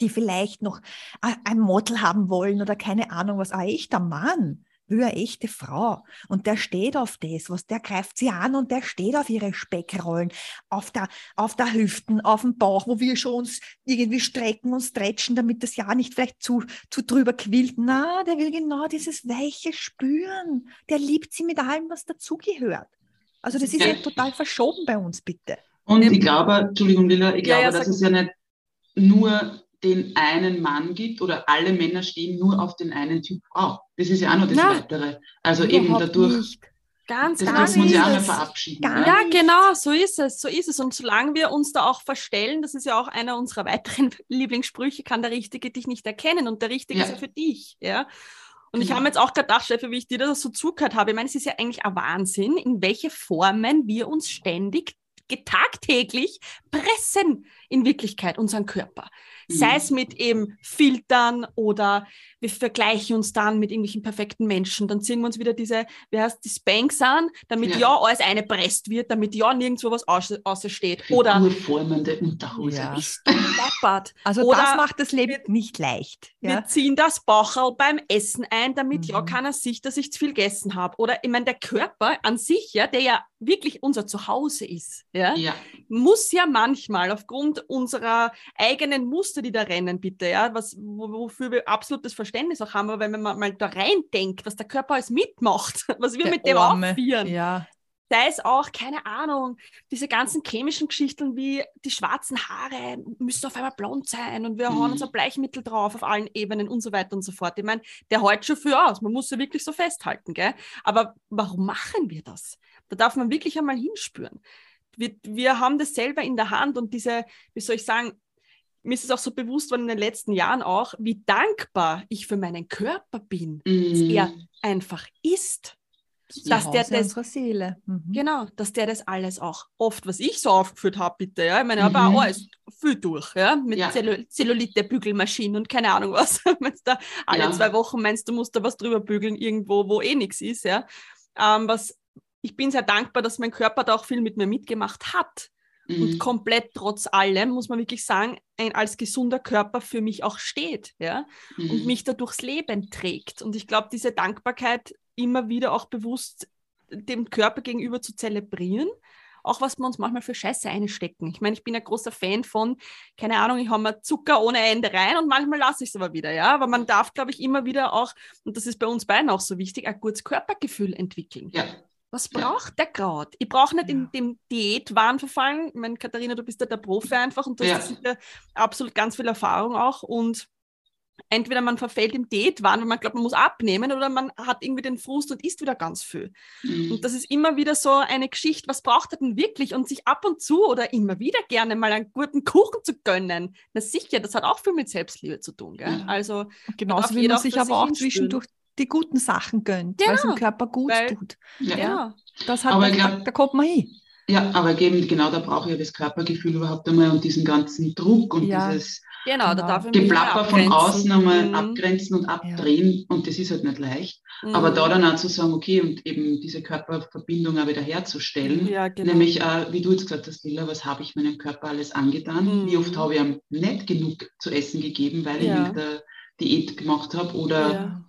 die vielleicht noch ein Model haben wollen oder keine Ahnung was. Ein echter Mann will eine echte Frau. Und der steht auf das, was der greift sie an und der steht auf ihre Speckrollen, auf der, auf der Hüften, auf dem Bauch, wo wir schon uns irgendwie strecken und stretchen, damit das ja nicht vielleicht zu, zu drüber quillt. Na, der will genau dieses Weiche spüren. Der liebt sie mit allem, was dazugehört. Also das ist ja. ja total verschoben bei uns, bitte. Und ich glaube, Entschuldigung, Lila, ich glaube, ja, ja, dass es ja nicht nur den einen Mann gibt oder alle Männer stehen nur auf den einen Typ Frau. Das ist ja auch noch das Na, Weitere. Also eben dadurch. Nicht. Ganz, das ganz muss ja auch mal verabschieden. Ja, ja, genau, so ist es, so ist es. Und solange wir uns da auch verstellen, das ist ja auch einer unserer weiteren Lieblingssprüche, kann der Richtige dich nicht erkennen und der Richtige ja. ist ja für dich, ja. Und ich genau. habe jetzt auch gedacht, Steffi, wie ich dir das so zugehört habe, ich meine, es ist ja eigentlich ein Wahnsinn, in welche Formen wir uns ständig tagtäglich pressen in Wirklichkeit unseren Körper. Mhm. Sei es mit eben Filtern oder wir vergleichen uns dann mit irgendwelchen perfekten Menschen. Dann ziehen wir uns wieder diese, wie heißt die Spanks an, damit ja, ja alles eine presst wird, damit ja nirgendwo was aussteht. Oder urformende Unterhose. Ja. Bist du deppert. Also oder das macht das Leben wir, nicht leicht. Ja? Wir ziehen das Baucherl beim Essen ein, damit mhm. ja keiner sieht, dass ich zu viel gegessen habe. Oder ich meine, der Körper an sich, ja, der ja wirklich unser Zuhause ist, ja, ja. muss ja manchmal aufgrund unserer eigenen Muster, die da rennen, bitte, ja, was, wofür wir absolutes Verständnis auch haben, aber wenn man mal da rein denkt, was der Körper alles mitmacht, was wir der mit dem Arme. aufführen, ja. sei es auch, keine Ahnung, diese ganzen chemischen Geschichten wie die schwarzen Haare müssen auf einmal blond sein und wir mhm. hauen uns ein Bleichmittel drauf auf allen Ebenen und so weiter und so fort. Ich meine, der hält schon für aus, man muss ja wirklich so festhalten, gell? Aber warum machen wir das? Da darf man wirklich einmal hinspüren wir, wir haben das selber in der Hand und diese, wie soll ich sagen, mir ist es auch so bewusst worden in den letzten Jahren auch, wie dankbar ich für meinen Körper bin, mm. dass er einfach ist. Dass der das, Seele. Mhm. Genau, dass der das alles auch oft, was ich so aufgeführt habe, bitte, ja, ich meine, mhm. aber auch alles viel durch, ja, mit ja. Zellulite, Bügelmaschinen und keine Ahnung was. Wenn da alle ja. zwei Wochen meinst, du musst da was drüber bügeln, irgendwo, wo eh nichts ist, ja. Ähm, was ich bin sehr dankbar, dass mein Körper da auch viel mit mir mitgemacht hat. Mhm. Und komplett trotz allem, muss man wirklich sagen, ein als gesunder Körper für mich auch steht, ja, mhm. und mich da durchs Leben trägt. Und ich glaube, diese Dankbarkeit immer wieder auch bewusst dem Körper gegenüber zu zelebrieren, auch was wir uns manchmal für Scheiße einstecken. Ich meine, ich bin ein großer Fan von, keine Ahnung, ich habe mal Zucker ohne Ende rein und manchmal lasse ich es aber wieder, ja. Aber man darf, glaube ich, immer wieder auch, und das ist bei uns beiden auch so wichtig, ein gutes Körpergefühl entwickeln. Ja. Was braucht der gerade? Ich brauche nicht in dem Diätwahn verfallen. Ich meine, Katharina, du bist ja der Profi einfach und du hast sicher absolut ganz viel Erfahrung auch. Und entweder man verfällt im Diätwahn, weil man glaubt, man muss abnehmen, oder man hat irgendwie den Frust und isst wieder ganz viel. Mhm. Und das ist immer wieder so eine Geschichte, was braucht er denn wirklich? Und sich ab und zu oder immer wieder gerne mal einen guten Kuchen zu gönnen. Na sicher, das hat auch viel mit Selbstliebe zu tun. Gell? Also genauso wie man sich aber auch zwischendurch die guten Sachen gönnt, genau. weil es dem Körper gut weil, tut. Ja. ja. Das hat man, glaub, da kommt man hin. Ja, aber eben, genau da brauche ich ja das Körpergefühl überhaupt einmal und diesen ganzen Druck und ja. dieses genau, da genau. darf ich Geplapper von außen einmal mhm. abgrenzen und abdrehen ja. und das ist halt nicht leicht. Mhm. Aber da dann auch zu sagen, okay, und eben diese Körperverbindung auch wieder herzustellen, ja, genau. nämlich äh, wie du jetzt gesagt hast, Lila, was habe ich meinem Körper alles angetan? Mhm. Wie oft habe ich ihm nicht genug zu essen gegeben, weil ja. ich mit der Diät gemacht habe oder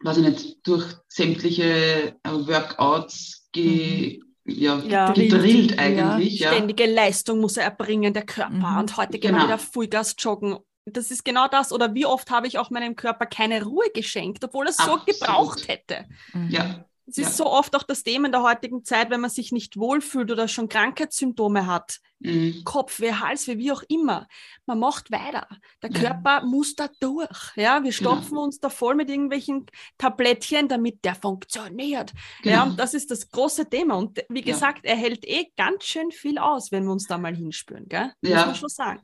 weiß ich nicht, durch sämtliche äh, Workouts ge mhm ja, ja, gedrillt eigentlich. Ja. Ständige Leistung muss er erbringen, der Körper. Mhm. Und heute gehen genau. wir wieder Fullgas joggen. Das ist genau das. Oder wie oft habe ich auch meinem Körper keine Ruhe geschenkt, obwohl er es so gebraucht hätte. Mhm. Ja. Es ist ja. so oft auch das Thema in der heutigen Zeit, wenn man sich nicht wohlfühlt oder schon Krankheitssymptome hat, mhm. Kopfweh, Halsweh, wie auch immer. Man macht weiter. Der ja. Körper muss da durch. Ja, wir genau. stopfen genau. uns da voll mit irgendwelchen Tablettchen, damit der funktioniert. Genau. Ja, und das ist das große Thema. Und wie gesagt, ja. er hält eh ganz schön viel aus, wenn wir uns da mal hinspüren. Gell? Ja. Muss man schon sagen.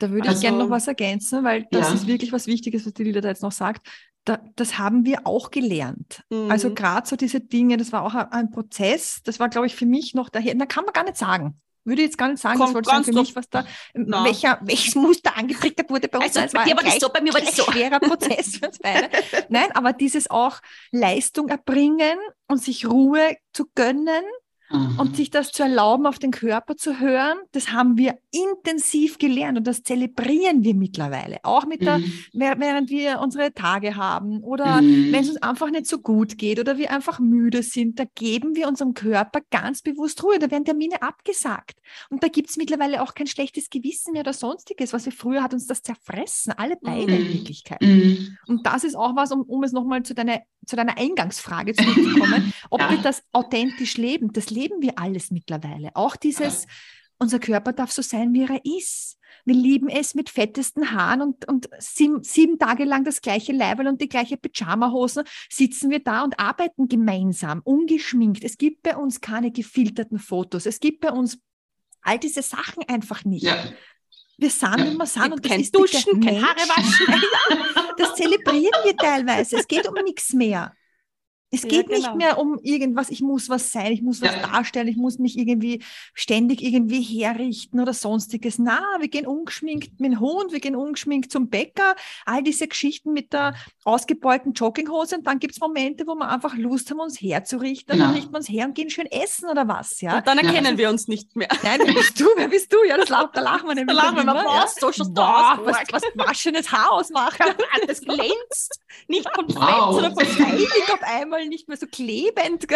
Da würde also, ich gerne noch was ergänzen, weil das ja. ist wirklich was Wichtiges, was die Lila da jetzt noch sagt da, das haben wir auch gelernt. Also mhm. Also gerade so diese Dinge, das war auch ein, ein Prozess, das war, glaube ich, für mich noch daher, da kann man gar nicht sagen. Würde jetzt gar nicht sagen, Kommt das wollte sagen für mich, was da, no. welcher, welches Muster angetriggert wurde bei uns. Also bei dir war das so, bei mir war das so. Ein schwerer Prozess für uns beide. Nein, aber dieses auch Leistung erbringen und sich Ruhe zu gönnen, Mhm. Und sich das zu erlauben, auf den Körper zu hören, das haben wir intensiv gelernt und das zelebrieren wir mittlerweile. Auch mit der, mhm. während wir unsere Tage haben oder mhm. wenn es uns einfach nicht so gut geht oder wir einfach müde sind, da geben wir unserem Körper ganz bewusst Ruhe. Da werden Termine abgesagt. Und da gibt es mittlerweile auch kein schlechtes Gewissen mehr oder sonstiges, was wir früher hat uns das zerfressen, alle beide in mhm. Wirklichkeit. Mhm. Und das ist auch was, um, um es nochmal zu deiner, zu deiner Eingangsfrage zurückzukommen, ob ja. wir das authentisch leben. Das leben wir alles mittlerweile. Auch dieses, unser Körper darf so sein, wie er ist. Wir lieben es mit fettesten Haaren und, und sieben, sieben Tage lang das gleiche Leiberl und die gleiche Pyjamahosen sitzen wir da und arbeiten gemeinsam, ungeschminkt. Es gibt bei uns keine gefilterten Fotos. Es gibt bei uns all diese Sachen einfach nicht. Ja. Wir sind, wie wir sind. Und kein Duschen, kein Haare waschen. das zelebrieren wir teilweise. Es geht um nichts mehr. Es geht ja, genau. nicht mehr um irgendwas, ich muss was sein, ich muss was ja. darstellen, ich muss mich irgendwie ständig irgendwie herrichten oder sonstiges. Na, wir gehen ungeschminkt mit dem Hund, wir gehen ungeschminkt zum Bäcker, all diese Geschichten mit der ausgebeulten Jogginghose und dann gibt es Momente, wo wir einfach Lust haben, uns herzurichten, genau. dann richten wir uns her und gehen schön essen oder was, ja. Und dann erkennen ja. wir uns nicht mehr. Nein, wer bist du? Wer bist du? Ja, das, da lachen wir nämlich. Da lachen wir mal, ja? so du aus. Was, was waschenes Haar ausmacht. Das glänzt. Nicht von wow. oder von Feilig auf einmal Fall nicht mehr so klebend.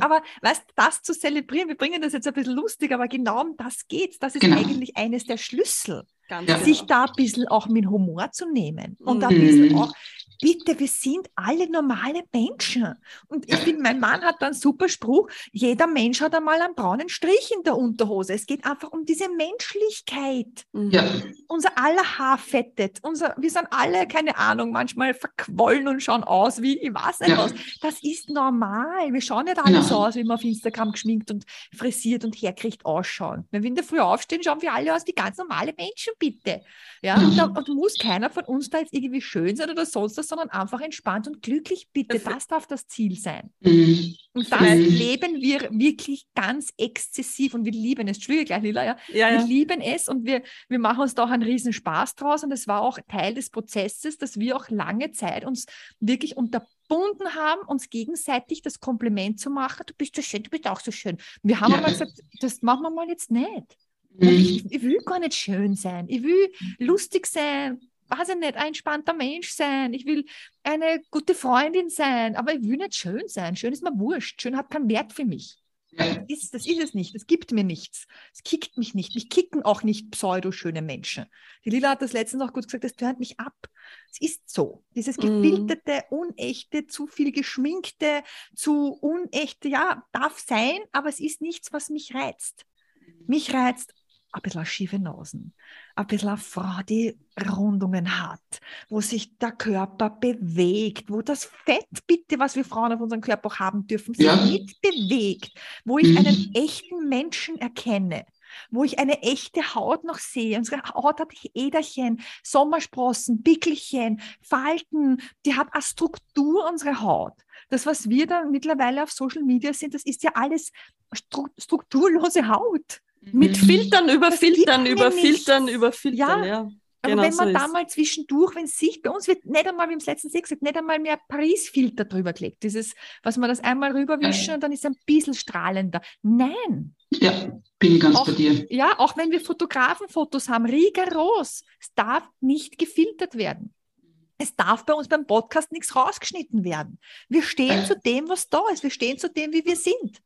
aber weißt das zu zelebrieren, wir bringen das jetzt ein bisschen lustig, aber genau um das geht Das ist genau. eigentlich eines der Schlüssel. Ganz sich genau. da ein bisschen auch mit Humor zu nehmen und mhm. ein bisschen auch bitte, wir sind alle normale Menschen. Und ich finde, mein Mann hat da einen super Spruch, jeder Mensch hat einmal einen braunen Strich in der Unterhose. Es geht einfach um diese Menschlichkeit. Mhm. Ja. Unser aller Haar fettet. Unser, wir sind alle, keine Ahnung, manchmal verquollen und schauen aus wie, ich weiß nicht ja. was. Das ist normal. Wir schauen nicht alle ja. so aus, wie wir auf Instagram geschminkt und frisiert und herkriegt ausschauen. Wenn wir in der Früh aufstehen, schauen wir alle aus wie ganz normale Menschen, bitte. Ja, und, da, und muss keiner von uns da jetzt irgendwie schön sein oder sonst was sondern einfach entspannt und glücklich, bitte. Das darf das Ziel sein. Mhm. Und das mhm. leben wir wirklich ganz exzessiv und wir lieben es. Entschuldige gleich, Lila, ja. ja, ja. Wir lieben es und wir, wir machen uns da auch einen riesen Spaß draus und es war auch Teil des Prozesses, dass wir auch lange Zeit uns wirklich unterbunden haben, uns gegenseitig das Kompliment zu machen, du bist so schön, du bist auch so schön. Wir haben ja. aber gesagt, das machen wir mal jetzt nicht. Mhm. Ich, ich, will gar nicht schön sein. Ich will lustig sein, weiß ich nicht, ein entspannter Mensch sein, ich will eine gute Freundin sein, aber ich will nicht schön sein. Schön ist mir wurscht. Schön hat keinen Wert für mich. Das ist, das ist es nicht. Das gibt mir nichts. Es kickt mich nicht. Mich kicken auch nicht pseudo-schöne Menschen. Die Lila hat das letztens auch gut gesagt, das tönt mich ab. Es ist so. Dieses mhm. gefilterte, unechte, zu viel geschminkte, zu unechte, ja, darf sein, aber es ist nichts, was mich reizt. Mich reizt ein bisschen schiefe Nasen, ein bisschen eine Frau, die Rundungen hat, wo sich der Körper bewegt, wo das Fett, bitte, was wir Frauen auf unserem Körper haben dürfen, sich ja. mitbewegt, wo ich mhm. einen echten Menschen erkenne, wo ich eine echte Haut noch sehe. Unsere Haut hat Äderchen, Sommersprossen, Pickelchen, Falten, die hat eine Struktur, unsere Haut. Das, was wir da mittlerweile auf Social Media sind, das ist ja alles strukturlose Haut. Mit mhm. Filtern über Filtern, über Filtern, über Filtern, ja. ja. Aber genau wenn man so da mal zwischendurch, wenn es sich, bei uns wird nicht einmal, wie im letzten Sechs gesagt, nicht einmal mehr Paris-Filter drüber gelegt. Dieses, was man das einmal rüberwischen und dann ist es ein bisschen strahlender. Nein. Ja, bin ganz auch, bei dir. Ja, auch wenn wir Fotografenfotos haben, rigoros. Es darf nicht gefiltert werden. Es darf bei uns beim Podcast nichts rausgeschnitten werden. Wir stehen äh. zu dem, was da ist. Wir stehen zu dem, wie wir sind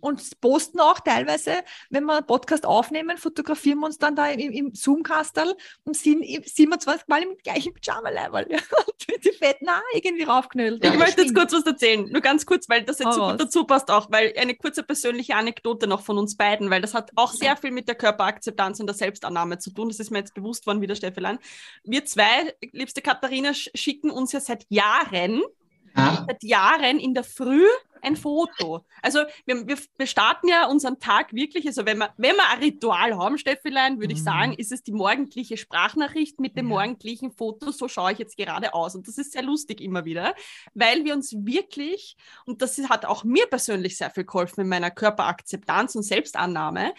und posten auch teilweise, wenn wir einen Podcast aufnehmen, fotografieren wir uns dann da im, im Zoom-Kastel und sind 27 Mal im gleichen Pyjama-Level. Ja, mit die fetten Haare irgendwie raufknüllt. Ich möchte jetzt kurz was erzählen, nur ganz kurz, weil das jetzt oh, so dazu passt auch, weil eine kurze persönliche Anekdote noch von uns beiden, weil das hat auch sehr viel mit der Körperakzeptanz und der Selbstannahme zu tun. Das ist mir jetzt bewusst worden, wie der Steffelein. Wir zwei, liebste Katharina, schicken uns ja seit Jahren ja. seit Jahren in der Früh ein Foto. Also wir, wir, wir, starten ja unseren Tag wirklich, also wenn wir, wenn wir ein Ritual haben, Steffilein, würde mhm. ich sagen, ist es die morgendliche Sprachnachricht mit dem ja. morgendlichen Foto, so schaue ich jetzt gerade aus. Und das ist sehr lustig immer wieder, weil wir uns wirklich, und das hat auch mir persönlich sehr viel geholfen in meiner Körperakzeptanz und Selbstannahme,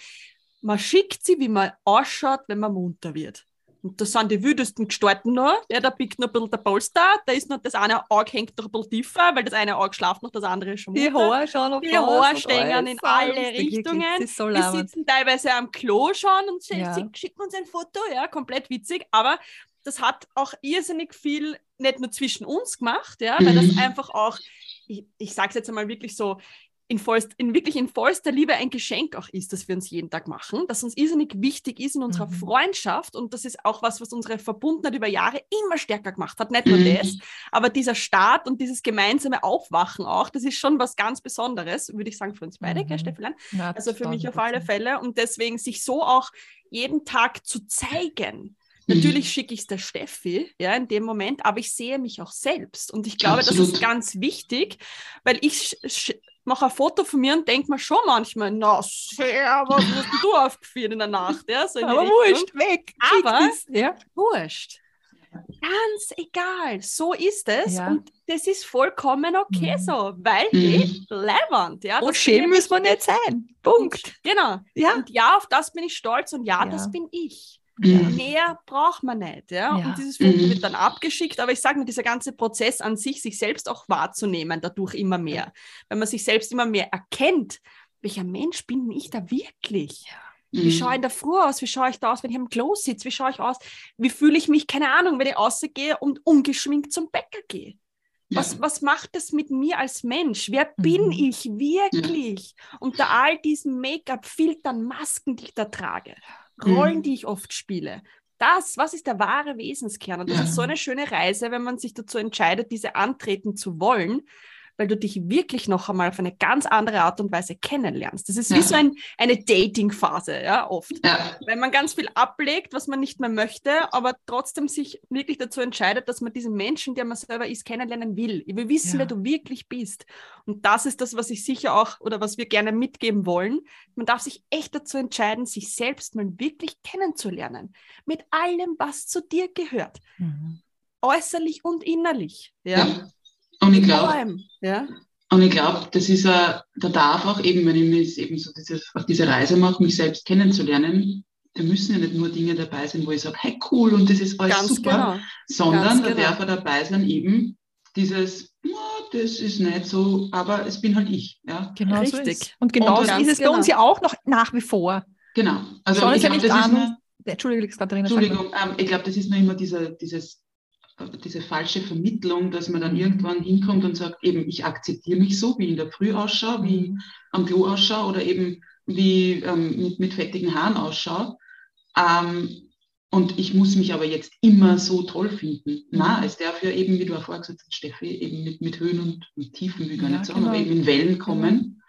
man schickt sie, wie man ausschaut, wenn man munter wird. Und das sind die wildesten Gestalten noch. Ja, da biegt noch ein bisschen der Polster, da ist noch das eine Auge hängt noch ein bisschen tiefer, weil das eine Auge schlaft noch, das andere schon Die Haare schauen noch Die Haare stehen in alle Richtungen. So Wir sitzen teilweise am Klo schon und ja. schicken uns ein Foto, ja, komplett witzig, aber das hat auch irrsinnig viel nicht nur zwischen uns gemacht, ja, weil das mhm. einfach auch, ich, ich sage es jetzt einmal wirklich so, in, vollst, in wirklich in vollster Liebe ein Geschenk auch ist, das wir uns jeden Tag machen, das uns irrsinnig wichtig ist in unserer mhm. Freundschaft und das ist auch was, was unsere Verbundenheit über Jahre immer stärker gemacht hat. Nicht nur mhm. das, aber dieser Start und dieses gemeinsame Aufwachen auch, das ist schon was ganz Besonderes, würde ich sagen, für uns beide, mhm. gell, Steffelan? Ja, also für mich auf alle Fälle und deswegen sich so auch jeden Tag zu zeigen, Natürlich mhm. schicke ich es der Steffi, ja, in dem Moment, aber ich sehe mich auch selbst. Und ich glaube, Absolut. das ist ganz wichtig, weil ich mache ein Foto von mir und denke mir schon manchmal, na, sehr, was hast du aufgeführt in der Nacht? Ja, so aber wurscht, weg. Aber ja. wurscht. Ganz egal, so ist es. Ja. Und das ist vollkommen okay mhm. so, weil mhm. eh leibend. Ja, und schämen müssen wir nicht sein. Punkt. Genau. Ja. Und ja, auf das bin ich stolz und ja, ja. das bin ich. Mhm. Mehr braucht man nicht. Ja? ja. Und dieses Foto mhm. wird dann abgeschickt. Aber ich sage mir, dieser ganze Prozess an sich, sich selbst auch wahrzunehmen, dadurch immer mehr. Wenn man sich selbst immer mehr erkennt, welcher Mensch bin ich da wirklich? Ja. Wie mhm. schaue ich in der Früh aus? Wie schaue ich da aus, wenn ich am Klo sitze? Wie schaue ich aus? Wie fühle ich mich, keine Ahnung, wenn ich rausgehe und ungeschminkt zum Bäcker gehe? Was, ja. was macht das mit mir als Mensch? Wer bin mhm. ich wirklich? Ja. Unter all diesen Make-up, Filtern, Masken, die ich da trage. Rollen, mhm. die ich oft spiele. Das, was ist der wahre Wesenskern? Und das ja. ist so eine schöne Reise, wenn man sich dazu entscheidet, diese antreten zu wollen, weil du dich wirklich noch einmal auf eine ganz andere Art und Weise kennenlernst. Das ist ja. wie so ein, eine Dating-Phase, ja, oft. Ja. Wenn man ganz viel ablegt, was man nicht mehr möchte, aber trotzdem sich wirklich dazu entscheidet, dass man diesen Menschen, der man selber ist, kennenlernen will. Ich will wissen, ja. wer du wirklich bist. Und das ist das, was ich sicher auch oder was wir gerne mitgeben wollen. Man darf sich echt dazu entscheiden, sich selbst mal wirklich kennenzulernen. Mit allem, was zu dir gehört. Mhm. Äußerlich und innerlich. ja. Und ich glaube, ja? und ich glaube, das ist a, da darf auch eben, wenn ich mich eben so diese, auf diese Reise mache, mich selbst kennenzulernen, da müssen ja nicht nur Dinge dabei sein, wo ich sage, hey cool und das ist alles Ganz super, genau. sondern Ganz da genau. darf er dabei sein eben dieses, oh, das ist nicht so, aber es bin halt ich. Ja? Genau Richtig. So und genau so ist es genau. bei uns ja auch noch nach wie vor. Genau. Also ich glaube, das ist nur, Entschuldigung, Katharina. Entschuldigung, ähm, ich glaube, das ist nur immer dieser, dieses diese falsche Vermittlung, dass man dann mhm. irgendwann hinkommt und sagt, eben, ich akzeptiere mich so, wie ich in der Früh ausschaue, wie ich mhm. am Klo ausschaue oder eben wie ähm, mit, mit fettigen Haaren ausschaue. Ähm, und ich muss mich aber jetzt immer so toll finden. Mhm. Na, es darf ja eben, wie du auch vorher gesagt hast, Steffi, eben mit, mit Höhen und mit Tiefen, wie gar ja, nicht sagen, genau. aber eben in Wellen kommen. Genau.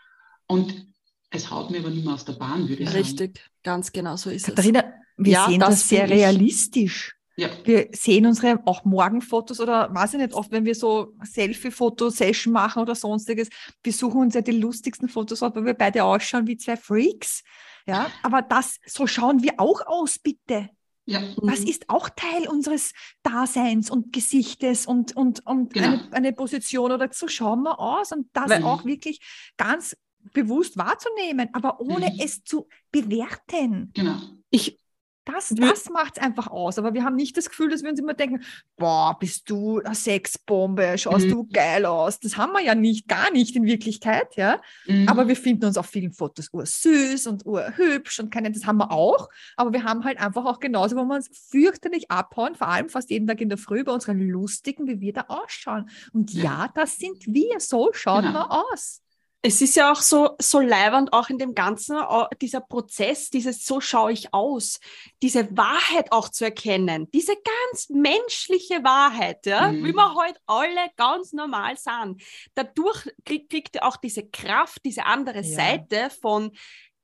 Und es haut mir aber nicht mehr aus der Bahn, würde ich Richtig, sagen. Richtig, ganz genau so ist Katharina, es. Wir ja, sehen das, das sehr realistisch. Ja. Wir sehen unsere auch Morgenfotos oder weiß ich nicht, oft wenn wir so Selfie-Foto-Session machen oder sonstiges, wir suchen uns ja die lustigsten Fotos weil wir beide ausschauen wie zwei Freaks. Ja, aber das, so schauen wir auch aus, bitte. Ja. Das ist auch Teil unseres Daseins und Gesichtes und, und, und genau. eine, eine, Position oder so schauen wir aus und das Weil, auch wirklich ganz bewusst wahrzunehmen, aber ohne mhm. es zu bewerten. Genau. Ich das, das macht es einfach aus. Aber wir haben nicht das Gefühl, dass wir uns immer denken, boah, bist du eine Sexbombe, schaust mhm. du geil aus. Das haben wir ja nicht, gar nicht in Wirklichkeit, ja. Mhm. Aber wir finden uns auf vielen Fotos ursüß und urhübsch und keine, das haben wir auch. Aber wir haben halt einfach auch genauso, wo wir uns fürchterlich abhauen, vor allem fast jeden Tag in der Früh bei unseren lustigen, wie wir da ausschauen. Und ja, das sind wir, so schauen genau. wir aus es ist ja auch so, so leibernd auch in dem Ganzen, dieser Prozess, dieses so schaue ich aus, diese Wahrheit auch zu erkennen, diese ganz menschliche Wahrheit, ja, mhm. wie wir heute halt alle ganz normal sind. Dadurch kriegt, kriegt er auch diese Kraft, diese andere ja. Seite von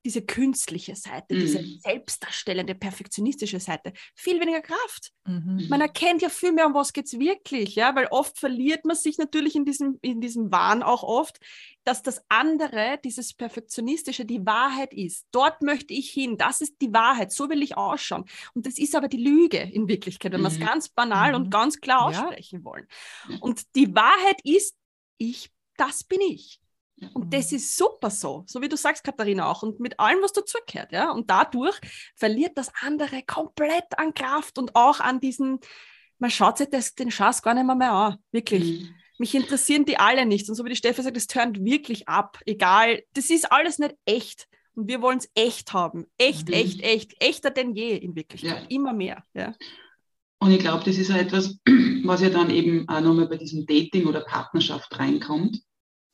diese künstliche Seite, mhm. diese selbstdarstellende, perfektionistische Seite, viel weniger Kraft. Mhm. Man erkennt ja viel mehr, um was geht es wirklich, ja, weil oft verliert man sich natürlich in diesem, in diesem Wahn auch oft, dass das andere, dieses Perfektionistische, die Wahrheit ist. Dort möchte ich hin, das ist die Wahrheit, so will ich ausschauen. Und das ist aber die Lüge in Wirklichkeit, wenn mhm. wir es ganz banal und mhm. ganz klar aussprechen ja. wollen. Und die Wahrheit ist, ich, das bin ich. Und das mhm. ist super so, so wie du sagst, Katharina, auch und mit allem, was dazugehört. Ja? Und dadurch verliert das andere komplett an Kraft und auch an diesen, man schaut sich das, den Schatz gar nicht mehr, mehr an, wirklich. Mhm. Mich interessieren die alle nicht. Und so wie die Steffi sagt, es turnt wirklich ab, egal. Das ist alles nicht echt. Und wir wollen es echt haben. Echt, mhm. echt, echt. Echter denn je in Wirklichkeit. Ja. Immer mehr. Ja. Und ich glaube, das ist ja etwas, was ja dann eben auch nochmal bei diesem Dating oder Partnerschaft reinkommt.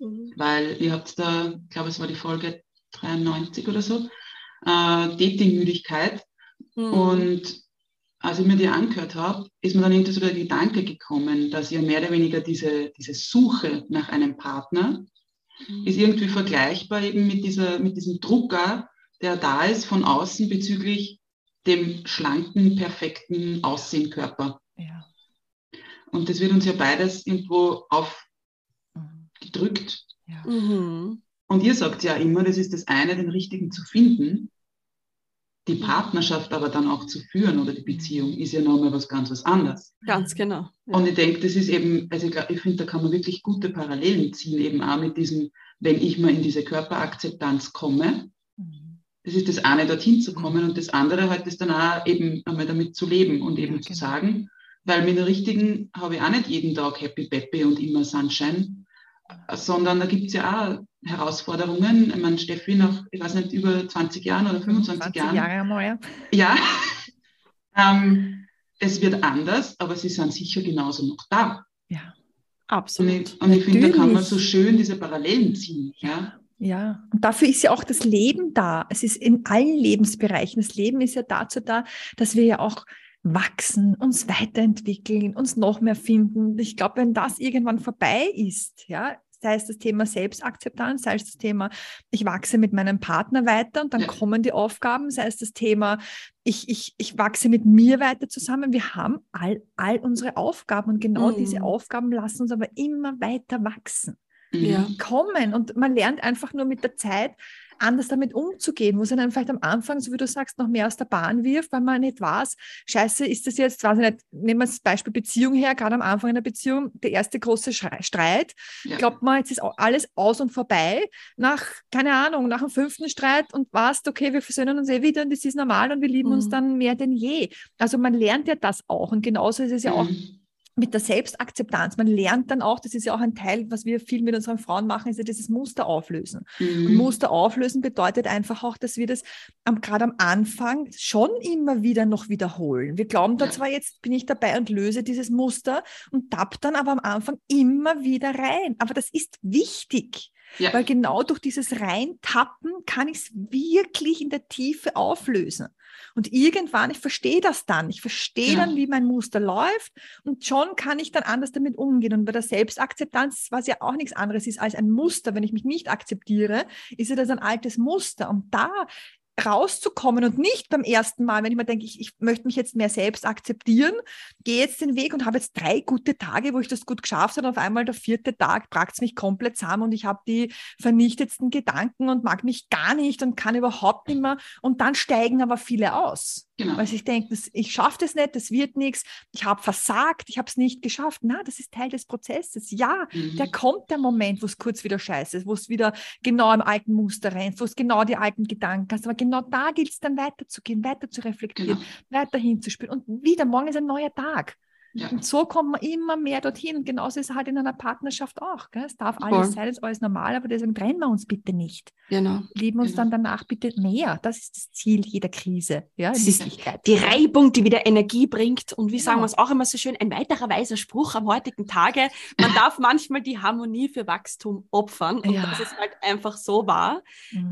Mhm. Weil ihr habt da, ich glaube, es war die Folge 93 oder so, äh, Datingmüdigkeit. Mhm. Und als ich mir die angehört habe, ist mir dann irgendwie so der Gedanke gekommen, dass ja mehr oder weniger diese, diese Suche nach einem Partner mhm. ist irgendwie vergleichbar eben mit, dieser, mit diesem Drucker, der da ist von außen bezüglich dem schlanken, perfekten Aussehenkörper. Ja. Und das wird uns ja beides irgendwo auf, gedrückt. Ja. Mhm. Und ihr sagt ja immer, das ist das eine, den richtigen zu finden. Die Partnerschaft aber dann auch zu führen oder die Beziehung ist ja nochmal was ganz was anderes. Ganz genau. Ja. Und ich denke, das ist eben, also ich, ich finde, da kann man wirklich gute Parallelen ziehen, eben auch mit diesem, wenn ich mal in diese Körperakzeptanz komme, mhm. das ist das eine, dorthin zu kommen und das andere halt ist dann auch eben einmal damit zu leben und eben ja, zu genau. sagen, weil mit der richtigen habe ich auch nicht jeden Tag Happy Peppy und immer Sunshine, sondern da gibt es ja auch Herausforderungen. Ich meine, Steffi, nach, ich weiß nicht, über 20 Jahren oder 25 20 Jahren. Jahre einmal, ja. Ja. ähm, es wird anders, aber sie sind sicher genauso noch da. Ja, absolut. Und ich, und ich finde, da kann man so schön diese Parallelen ziehen. Ja. Ja, und dafür ist ja auch das Leben da. Es ist in allen Lebensbereichen. Das Leben ist ja dazu da, dass wir ja auch wachsen, uns weiterentwickeln, uns noch mehr finden. Ich glaube, wenn das irgendwann vorbei ist, ja, sei es das Thema Selbstakzeptanz, sei es das Thema, ich wachse mit meinem Partner weiter und dann ja. kommen die Aufgaben, sei es das Thema, ich, ich, ich wachse mit mir weiter zusammen. Wir haben all, all unsere Aufgaben und genau mhm. diese Aufgaben lassen uns aber immer weiter wachsen. Ja. Kommen und man lernt einfach nur mit der Zeit, anders damit umzugehen, wo sie dann vielleicht am Anfang, so wie du sagst, noch mehr aus der Bahn wirft, weil man nicht weiß, scheiße, ist das jetzt, weiß ich nicht, nehmen wir das Beispiel Beziehung her, gerade am Anfang einer Beziehung, der erste große Streit, ja. glaubt man, jetzt ist alles aus und vorbei, nach, keine Ahnung, nach dem fünften Streit und weißt, okay, wir versöhnen uns eh wieder und das ist normal und wir lieben mhm. uns dann mehr denn je. Also man lernt ja das auch und genauso ist es ja mhm. auch mit der Selbstakzeptanz. Man lernt dann auch, das ist ja auch ein Teil, was wir viel mit unseren Frauen machen, ist ja dieses Muster auflösen. Mhm. Und Muster auflösen bedeutet einfach auch, dass wir das am, gerade am Anfang schon immer wieder noch wiederholen. Wir glauben da zwar, jetzt bin ich dabei und löse dieses Muster und tapp dann aber am Anfang immer wieder rein. Aber das ist wichtig. Ja. Weil genau durch dieses Reintappen kann ich es wirklich in der Tiefe auflösen. Und irgendwann, ich verstehe das dann. Ich verstehe ja. dann, wie mein Muster läuft und schon kann ich dann anders damit umgehen. Und bei der Selbstakzeptanz, was ja auch nichts anderes ist als ein Muster, wenn ich mich nicht akzeptiere, ist ja das ein altes Muster. Und da rauszukommen und nicht beim ersten Mal, wenn ich mir denke, ich, ich möchte mich jetzt mehr selbst akzeptieren, gehe jetzt den Weg und habe jetzt drei gute Tage, wo ich das gut geschafft habe und auf einmal der vierte Tag bragt es mich komplett zusammen und ich habe die vernichtetsten Gedanken und mag mich gar nicht und kann überhaupt nicht mehr und dann steigen aber viele aus. Genau. Weil ich denke, ich schaffe das nicht, das wird nichts, ich habe versagt, ich habe es nicht geschafft. Na, das ist Teil des Prozesses. Ja, mhm. der kommt der Moment, wo es kurz wieder scheiße ist, wo es wieder genau im alten Muster rennt, wo es genau die alten Gedanken hast. Aber genau da gilt es dann weiterzugehen, weiter zu reflektieren, genau. weiter hinzuspielen. Und wieder, morgen ist ein neuer Tag. Ja. Und so kommt man immer mehr dorthin. Genauso ist es halt in einer Partnerschaft auch. Gell? Es darf alles Voll. sein, es ist alles normal, aber deswegen trennen wir uns bitte nicht. Genau. Lieben uns genau. dann danach bitte mehr. Das ist das Ziel jeder Krise. Ja, das ist die Reibung, die wieder Energie bringt. Und wie genau. sagen wir es auch immer so schön, ein weiterer weiser Spruch am heutigen Tage. Man darf manchmal die Harmonie für Wachstum opfern. Und ja. das ist halt einfach so wahr,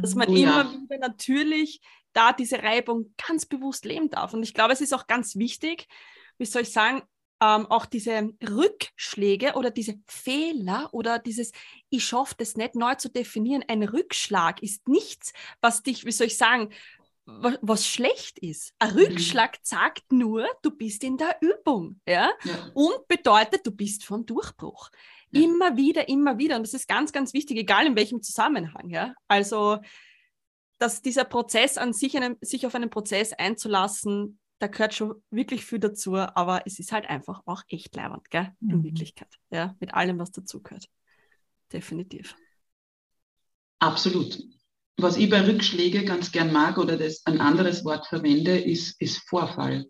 dass man oh, immer ja. wieder natürlich da diese Reibung ganz bewusst leben darf. Und ich glaube, es ist auch ganz wichtig, wie soll ich sagen, ähm, auch diese Rückschläge oder diese Fehler oder dieses, ich schaffe das nicht neu zu definieren. Ein Rückschlag ist nichts, was dich, wie soll ich sagen, was, schlecht ist. Ein mhm. Rückschlag sagt nur, du bist in der Übung, ja? ja. Und bedeutet, du bist vom Durchbruch. Ja. Immer wieder, immer wieder. Und das ist ganz, ganz wichtig, egal in welchem Zusammenhang, ja. Also, dass dieser Prozess an sich, einen, sich auf einen Prozess einzulassen, da gehört schon wirklich viel dazu, aber es ist halt einfach auch echt leibend, gell? In mhm. Wirklichkeit. Ja, mit allem, was dazugehört. Definitiv. Absolut. Was ich bei Rückschläge ganz gern mag oder das ein anderes Wort verwende, ist, ist Vorfall.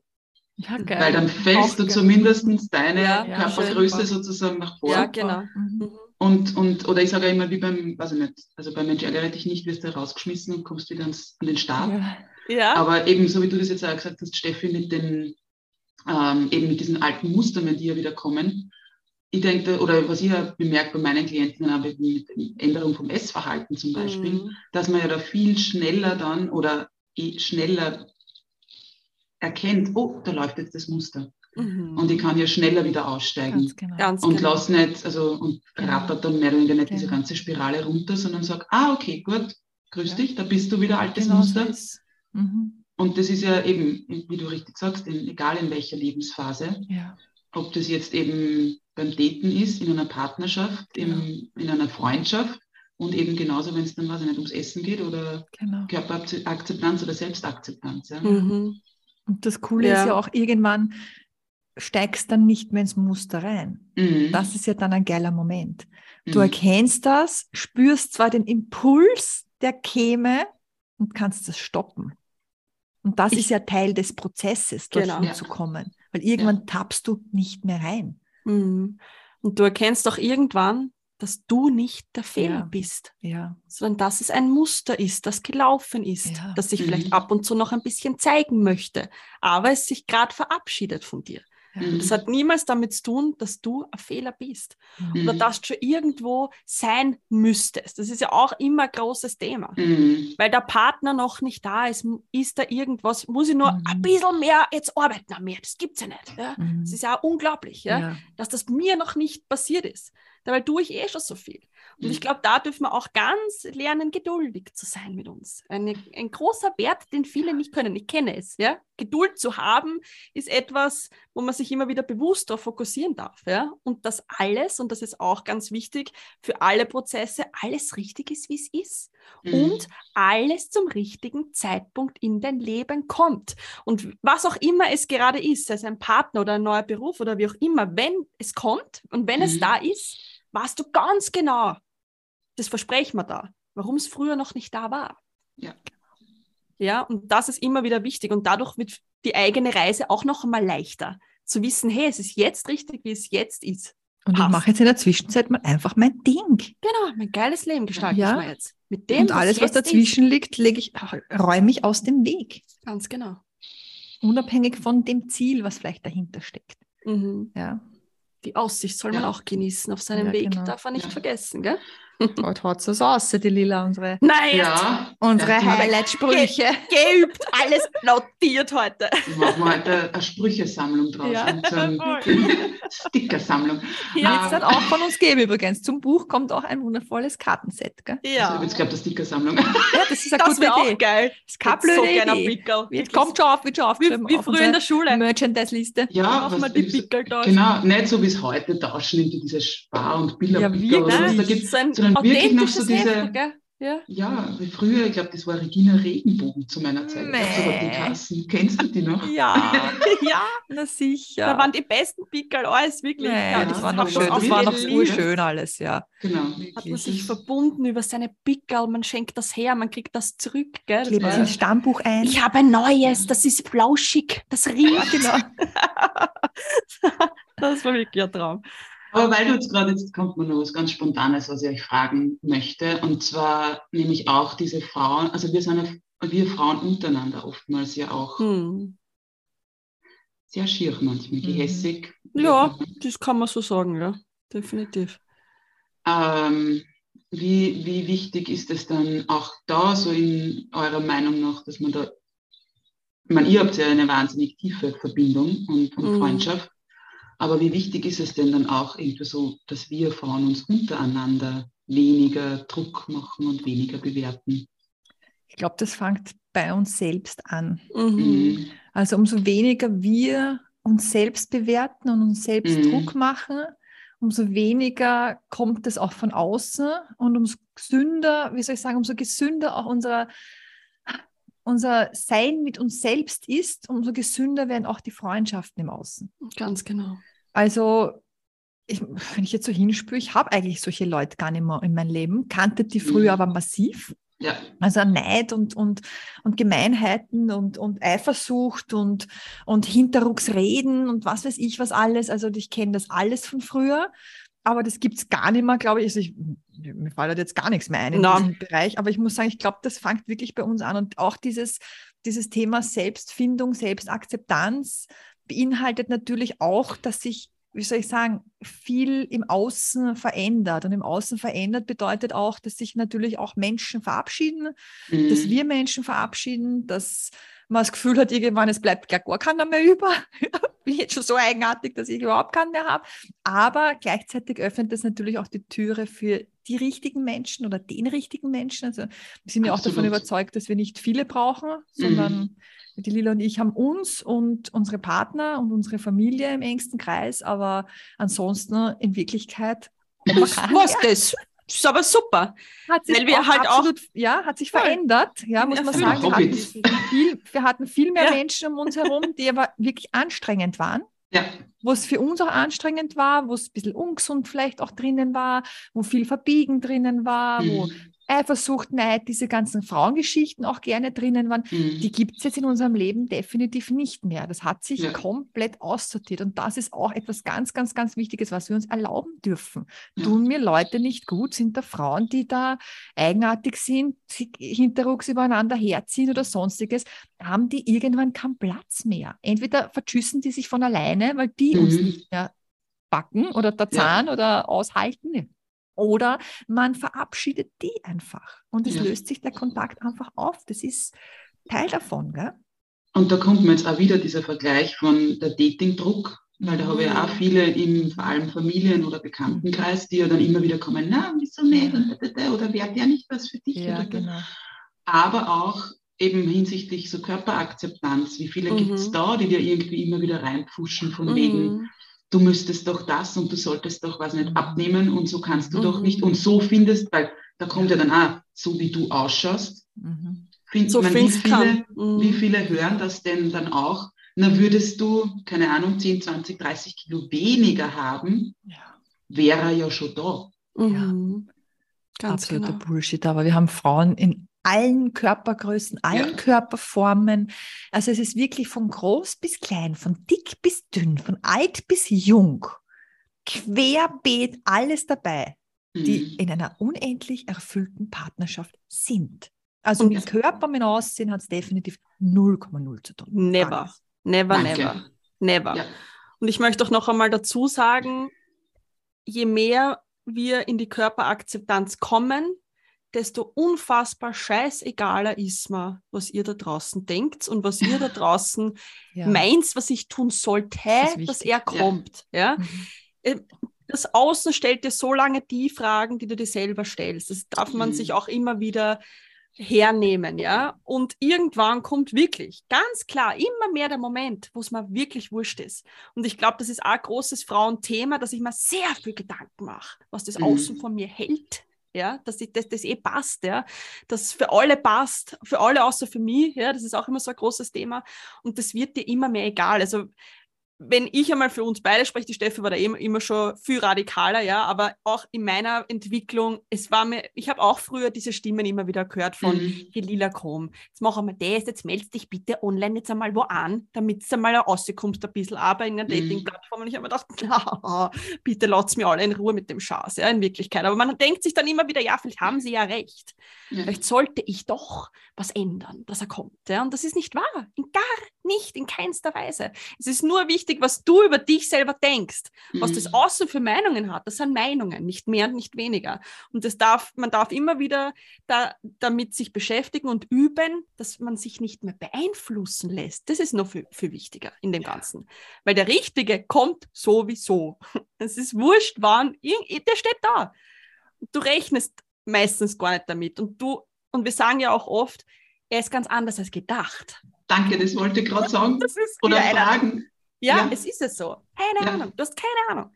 Ja, geil. Weil dann fällst auch du geil. zumindest deine ja, Körpergröße sozusagen nach vorne. Ja, genau. Mhm. Und, und, oder ich sage immer, wie beim, weiß ich nicht, also beim Mensch ärgere dich nicht, wirst du rausgeschmissen und kommst wieder ans, an den Start. Ja. Ja. Aber eben, so wie du das jetzt auch gesagt hast, Steffi, mit den, ähm, eben mit diesen alten Mustern, die ja wieder kommen. Ich denke, oder was ich ja bemerkt bei meinen Klienten, aber mit Änderung vom Essverhalten zum Beispiel, mhm. dass man ja da viel schneller dann oder eh schneller erkennt, oh, da läuft jetzt das Muster. Mhm. Und ich kann ja schneller wieder aussteigen. Ganz genau. Ganz und genau. lass nicht, also und genau. rattert dann mehr oder weniger nicht genau. diese ganze Spirale runter, sondern sag, ah, okay, gut, grüß ja. dich, da bist du wieder altes genau Muster. So Mhm. Und das ist ja eben, wie du richtig sagst, in, egal in welcher Lebensphase, ja. ob das jetzt eben beim Daten ist, in einer Partnerschaft, genau. im, in einer Freundschaft und eben genauso, wenn es dann was nicht ums Essen geht oder genau. Körperakzeptanz oder Selbstakzeptanz. Ja. Mhm. Und das Coole ja. ist ja auch irgendwann, steigst dann nicht mehr ins Muster rein. Mhm. Das ist ja dann ein geiler Moment. Du mhm. erkennst das, spürst zwar den Impuls, der käme und kannst das stoppen. Und das ich, ist ja Teil des Prozesses, dorthin genau. zu kommen. Weil irgendwann ja. tappst du nicht mehr rein. Mhm. Und du erkennst doch irgendwann, dass du nicht der Fehler ja. bist, ja. sondern dass es ein Muster ist, das gelaufen ist, ja. das sich mhm. vielleicht ab und zu noch ein bisschen zeigen möchte, aber es sich gerade verabschiedet von dir. Mhm. Das hat niemals damit zu tun, dass du ein Fehler bist mhm. oder dass du schon irgendwo sein müsstest. Das ist ja auch immer ein großes Thema, mhm. weil der Partner noch nicht da ist. Ist da irgendwas? Muss ich nur ein mhm. bisschen mehr jetzt arbeiten an mir? Das gibt es ja nicht. Ja? Mhm. Das ist ja unglaublich, ja? ja? dass das mir noch nicht passiert ist. Dabei tue ich eh schon so viel. Und mhm. ich glaube, da dürfen wir auch ganz lernen, geduldig zu sein mit uns. Eine, ein großer Wert, den viele nicht können. Ich kenne es. Ja? Geduld zu haben, ist etwas, wo man sich immer wieder bewusst darauf fokussieren darf. Ja? Und dass alles, und das ist auch ganz wichtig, für alle Prozesse alles richtig ist, wie es ist. Mhm. Und alles zum richtigen Zeitpunkt in dein Leben kommt. Und was auch immer es gerade ist, sei es ein Partner oder ein neuer Beruf oder wie auch immer, wenn es kommt und wenn mhm. es da ist, weißt du ganz genau, das versprechen wir da, warum es früher noch nicht da war. Ja. Ja, und das ist immer wieder wichtig und dadurch wird die eigene Reise auch noch einmal leichter. Zu wissen, hey, es ist jetzt richtig, wie es jetzt ist. Und Passt. ich mache jetzt in der Zwischenzeit mal einfach mein Ding. Genau, mein geiles Leben gestalte ja. ich mir jetzt. Mit dem, und alles, was, was dazwischen ist. liegt, lege ich, räume ich aus dem Weg. Ganz genau. Unabhängig von dem Ziel, was vielleicht dahinter steckt. Mhm. Ja. Die Aussicht soll man auch genießen auf seinem ja, Weg, genau. darf man nicht vergessen, gell? Heute hat es so aus, die Lila, unsere, Nein, Ja, unsere Ja, Highlight-Sprüche. geübt, alles notiert heute. wir machen heute eine Sprüchesammlung draus. Ja, so. Stickersammlung. Ja. Wird es dann auch von uns geben übrigens. Zum Buch kommt auch ein wundervolles Kartenset. Gell? Also, Ja, jetzt glaube ich, Stickersammlung. Ja, das ist eine das gute wäre auch Idee. geil. Das ist Ich so blöde gerne einen Idee. Pickel. Wirklich. kommt schon auf, wird schon wie, aufgeschrieben. wie auf früher in der Schule. Merchandise-Liste. Ja, Ja, wir was die Pickel. Genau, nicht so wie es heute tauschen, irgendwie diese Spar- und Ja, Bilderpicker oder was da wirklich. gibt, so ein sondern wirklich noch so Authentisches diese, gell? Ja. ja, wie früher, ich glaube, das war Regina Regenbogen zu meiner Zeit. Nee. So die Kassen. Kennst du die noch? ja, ja, na sicher. da waren die besten Pickel, alles wirklich. nee, Ja, das das war noch schön. Das war noch urschön alles, ja. Genau. Hat man sich verbunden über seine Pickel, man schenkt das her, man kriegt das zurück. Gell? Das Klebt es ins Stammbuch ein. ich habe ein neues, das ist flauschig, das ja, riecht. genau. Das war wirklich ein Traum. Aber weil du jetzt gerade, jetzt kommt mir noch was ganz Spontanes, was ich euch fragen möchte. Und zwar nämlich auch diese Frauen, also wir sind ja, wir Frauen untereinander oftmals ja auch Hm. sehr schier manchmal, Mhm. gehässig. Ja, das kann man so sagen, ja. Definitiv. Ähm, wie, wie wichtig ist es dann auch da, so in eurer Meinung nach, dass man da, ich meine, ihr habt ja eine wahnsinnig tiefe Verbindung und, und Mhm. Freundschaft, aber wie wichtig ist es denn dann auch irgendwie so, dass wir Frauen uns untereinander weniger Druck machen und weniger bewerten? Ich glaube, das fängt bei uns selbst an. Mhm. Mhm. Also umso weniger wir uns selbst bewerten und uns selbst Mhm. Druck machen, umso weniger kommt es auch von außen und umso gesünder, wie soll ich sagen, umso gesünder auch unser, unser Sein mit uns selbst ist, umso gesünder werden auch die Freundschaften im Außen. Ganz genau. Also, ich, wenn ich jetzt so hinspüre, ich habe eigentlich solche Leute gar nicht mehr in meinem Leben, kannte die früher Mhm. aber massiv. Ja, Also Neid und, und, und Gemeinheiten und, und Eifersucht und, und Hinterrucksreden und was weiß ich was alles. Also ich kenne das alles von früher, aber das gibt es gar nicht mehr, glaube ich. Also ich. Mir fällt jetzt gar nichts mehr ein in Na. diesem Bereich, aber ich muss sagen, ich glaube, das fängt wirklich bei uns an. Und auch dieses, dieses Thema Selbstfindung, Selbstakzeptanz beinhaltet natürlich auch, dass sich wie soll ich sagen, viel im Außen verändert. Und im Außen verändert bedeutet auch, dass sich natürlich auch Menschen verabschieden, Mhm. dass wir Menschen verabschieden, dass man das Gefühl hat, irgendwann, es bleibt gar gar keiner mehr über. Bin jetzt schon so eigenartig, dass ich überhaupt keinen mehr habe. Aber gleichzeitig öffnet das natürlich auch die Türe für die richtigen Menschen oder den richtigen Menschen. Also wir sind ja auch davon überzeugt, dass wir nicht viele brauchen, sondern die Lila und ich haben uns und unsere Partner und unsere Familie im engsten Kreis, aber ansonsten in Wirklichkeit Was, das? Ist aber super. hat sich Weil wir auch halt auch- absolut, ja, hat sich verändert, ja, muss man sagen. Wir hatten, viel, wir hatten viel mehr Ja. Menschen um uns herum, die aber wirklich anstrengend waren, ja, wo es für uns auch anstrengend war, wo es ein bisschen ungesund vielleicht auch drinnen war, wo viel Verbiegen drinnen war, wo Mhm. Eifersucht, Neid, diese ganzen Frauengeschichten auch gerne drinnen waren. Mhm. Die gibt es jetzt in unserem Leben definitiv nicht mehr. Das hat sich Ja. komplett aussortiert. Und das ist auch etwas ganz, ganz, ganz Wichtiges, was wir uns erlauben dürfen. Ja. Tun mir Leute nicht gut? Sind da Frauen, die da eigenartig sind, hinterrucks übereinander herziehen oder sonstiges? Haben die irgendwann keinen Platz mehr? Entweder verschüssen die sich von alleine, weil die uns Mhm. nicht mehr backen oder der Ja. Zahn oder aushalten. Oder man verabschiedet die einfach. Und es Ja. löst sich der Kontakt einfach auf. Das ist Teil davon, gell? Und da kommt mir jetzt auch wieder dieser Vergleich von der Datingdruck, weil da habe ich ja auch viele im vor allem Familien- oder Bekanntenkreis, die ja dann immer wieder kommen, na, wieso nicht? Oder wäre der nicht was für dich? oder, genau. Aber auch eben hinsichtlich so Körperakzeptanz. Wie viele Mhm. gibt es da, die dir irgendwie immer wieder reinpfuschen von wegen, Mhm. Du müsstest doch das und du solltest doch was nicht Mhm. abnehmen und so kannst du Mhm. doch nicht und so findest, weil da kommt ja dann auch, so wie du ausschaust, Mhm. find, So ich mein, wie, viele. Mhm. wie viele hören das denn dann auch? Na, würdest du, keine Ahnung, 10, 20, 30 Kilo weniger haben, Ja. wäre er ja schon da. Mhm. Ganz Absoluter genau. Bullshit. Aber wir haben Frauen in allen Körpergrößen, allen Ja. Körperformen. Also es ist wirklich von groß bis klein, von dick bis dünn, von alt bis jung. Querbeet alles dabei, die Mhm. in einer unendlich erfüllten Partnerschaft sind. Also Und- mit Körper, mit Aussehen hat es definitiv 0,0 zu tun. Never. Nichts. Never, Danke. never. Never. Ja. Und ich möchte auch noch einmal dazu sagen, je mehr wir in die Körperakzeptanz kommen, desto unfassbar scheißegaler ist mir, was ihr da draußen denkt und was ihr da draußen ja. meint, was ich tun sollte, das dass er kommt. Ja. ja? Mhm. Ähm, das Außen stellt dir so lange die Fragen, die du dir selber stellst. Das darf man mhm. sich auch immer wieder hernehmen, ja. Und irgendwann kommt wirklich, ganz klar, immer mehr der Moment, wo es mir wirklich wurscht ist. Und ich glaube, das ist auch ein großes Frauenthema, dass ich mir sehr viel Gedanken mache, was das mhm. Außen von mir hält, ja, dass das, das eh passt, ja, dass für alle passt, für alle außer für mich, ja, das ist auch immer so ein großes Thema und das wird dir immer mehr egal. Also wenn ich einmal für uns beide spreche, die Steffi war da immer, immer schon viel radikaler, ja, aber auch in meiner Entwicklung, es war mir, ich habe auch früher diese Stimmen immer wieder gehört von mhm. Lila komm, jetzt machen wir das, jetzt meldest dich bitte online jetzt einmal wo an, damit es einmal rauskommst ein bisschen, aber in einer mhm. Dating-Plattform und ich habe mir gedacht, na, bitte lasst mir alle in Ruhe mit dem Schatz, ja, in Wirklichkeit, aber man denkt sich dann immer wieder, ja, vielleicht haben sie ja recht, ja. vielleicht sollte ich doch was ändern, dass er kommt, ja, und das ist nicht wahr, in gar nicht, in keinster Weise. Es ist nur wichtig, wichtig, was du über dich selber denkst. Mhm. Was das mhm. Außen für Meinungen hat, das sind Meinungen, nicht mehr und nicht weniger. Und das darf, man darf immer wieder da, damit sich beschäftigen und üben, dass man sich nicht mehr beeinflussen lässt. Das ist noch viel, viel wichtiger in dem Ganzen. Weil der Richtige kommt sowieso. Es ist wurscht, wann, der steht da. Du rechnest meistens gar nicht damit. Und du, und wir sagen ja auch oft, er ist ganz anders als gedacht. Danke, das wollte ich gerade sagen. Oder fragen. Ja, ja, es ist es so. Keine ja. Ahnung, du hast keine Ahnung.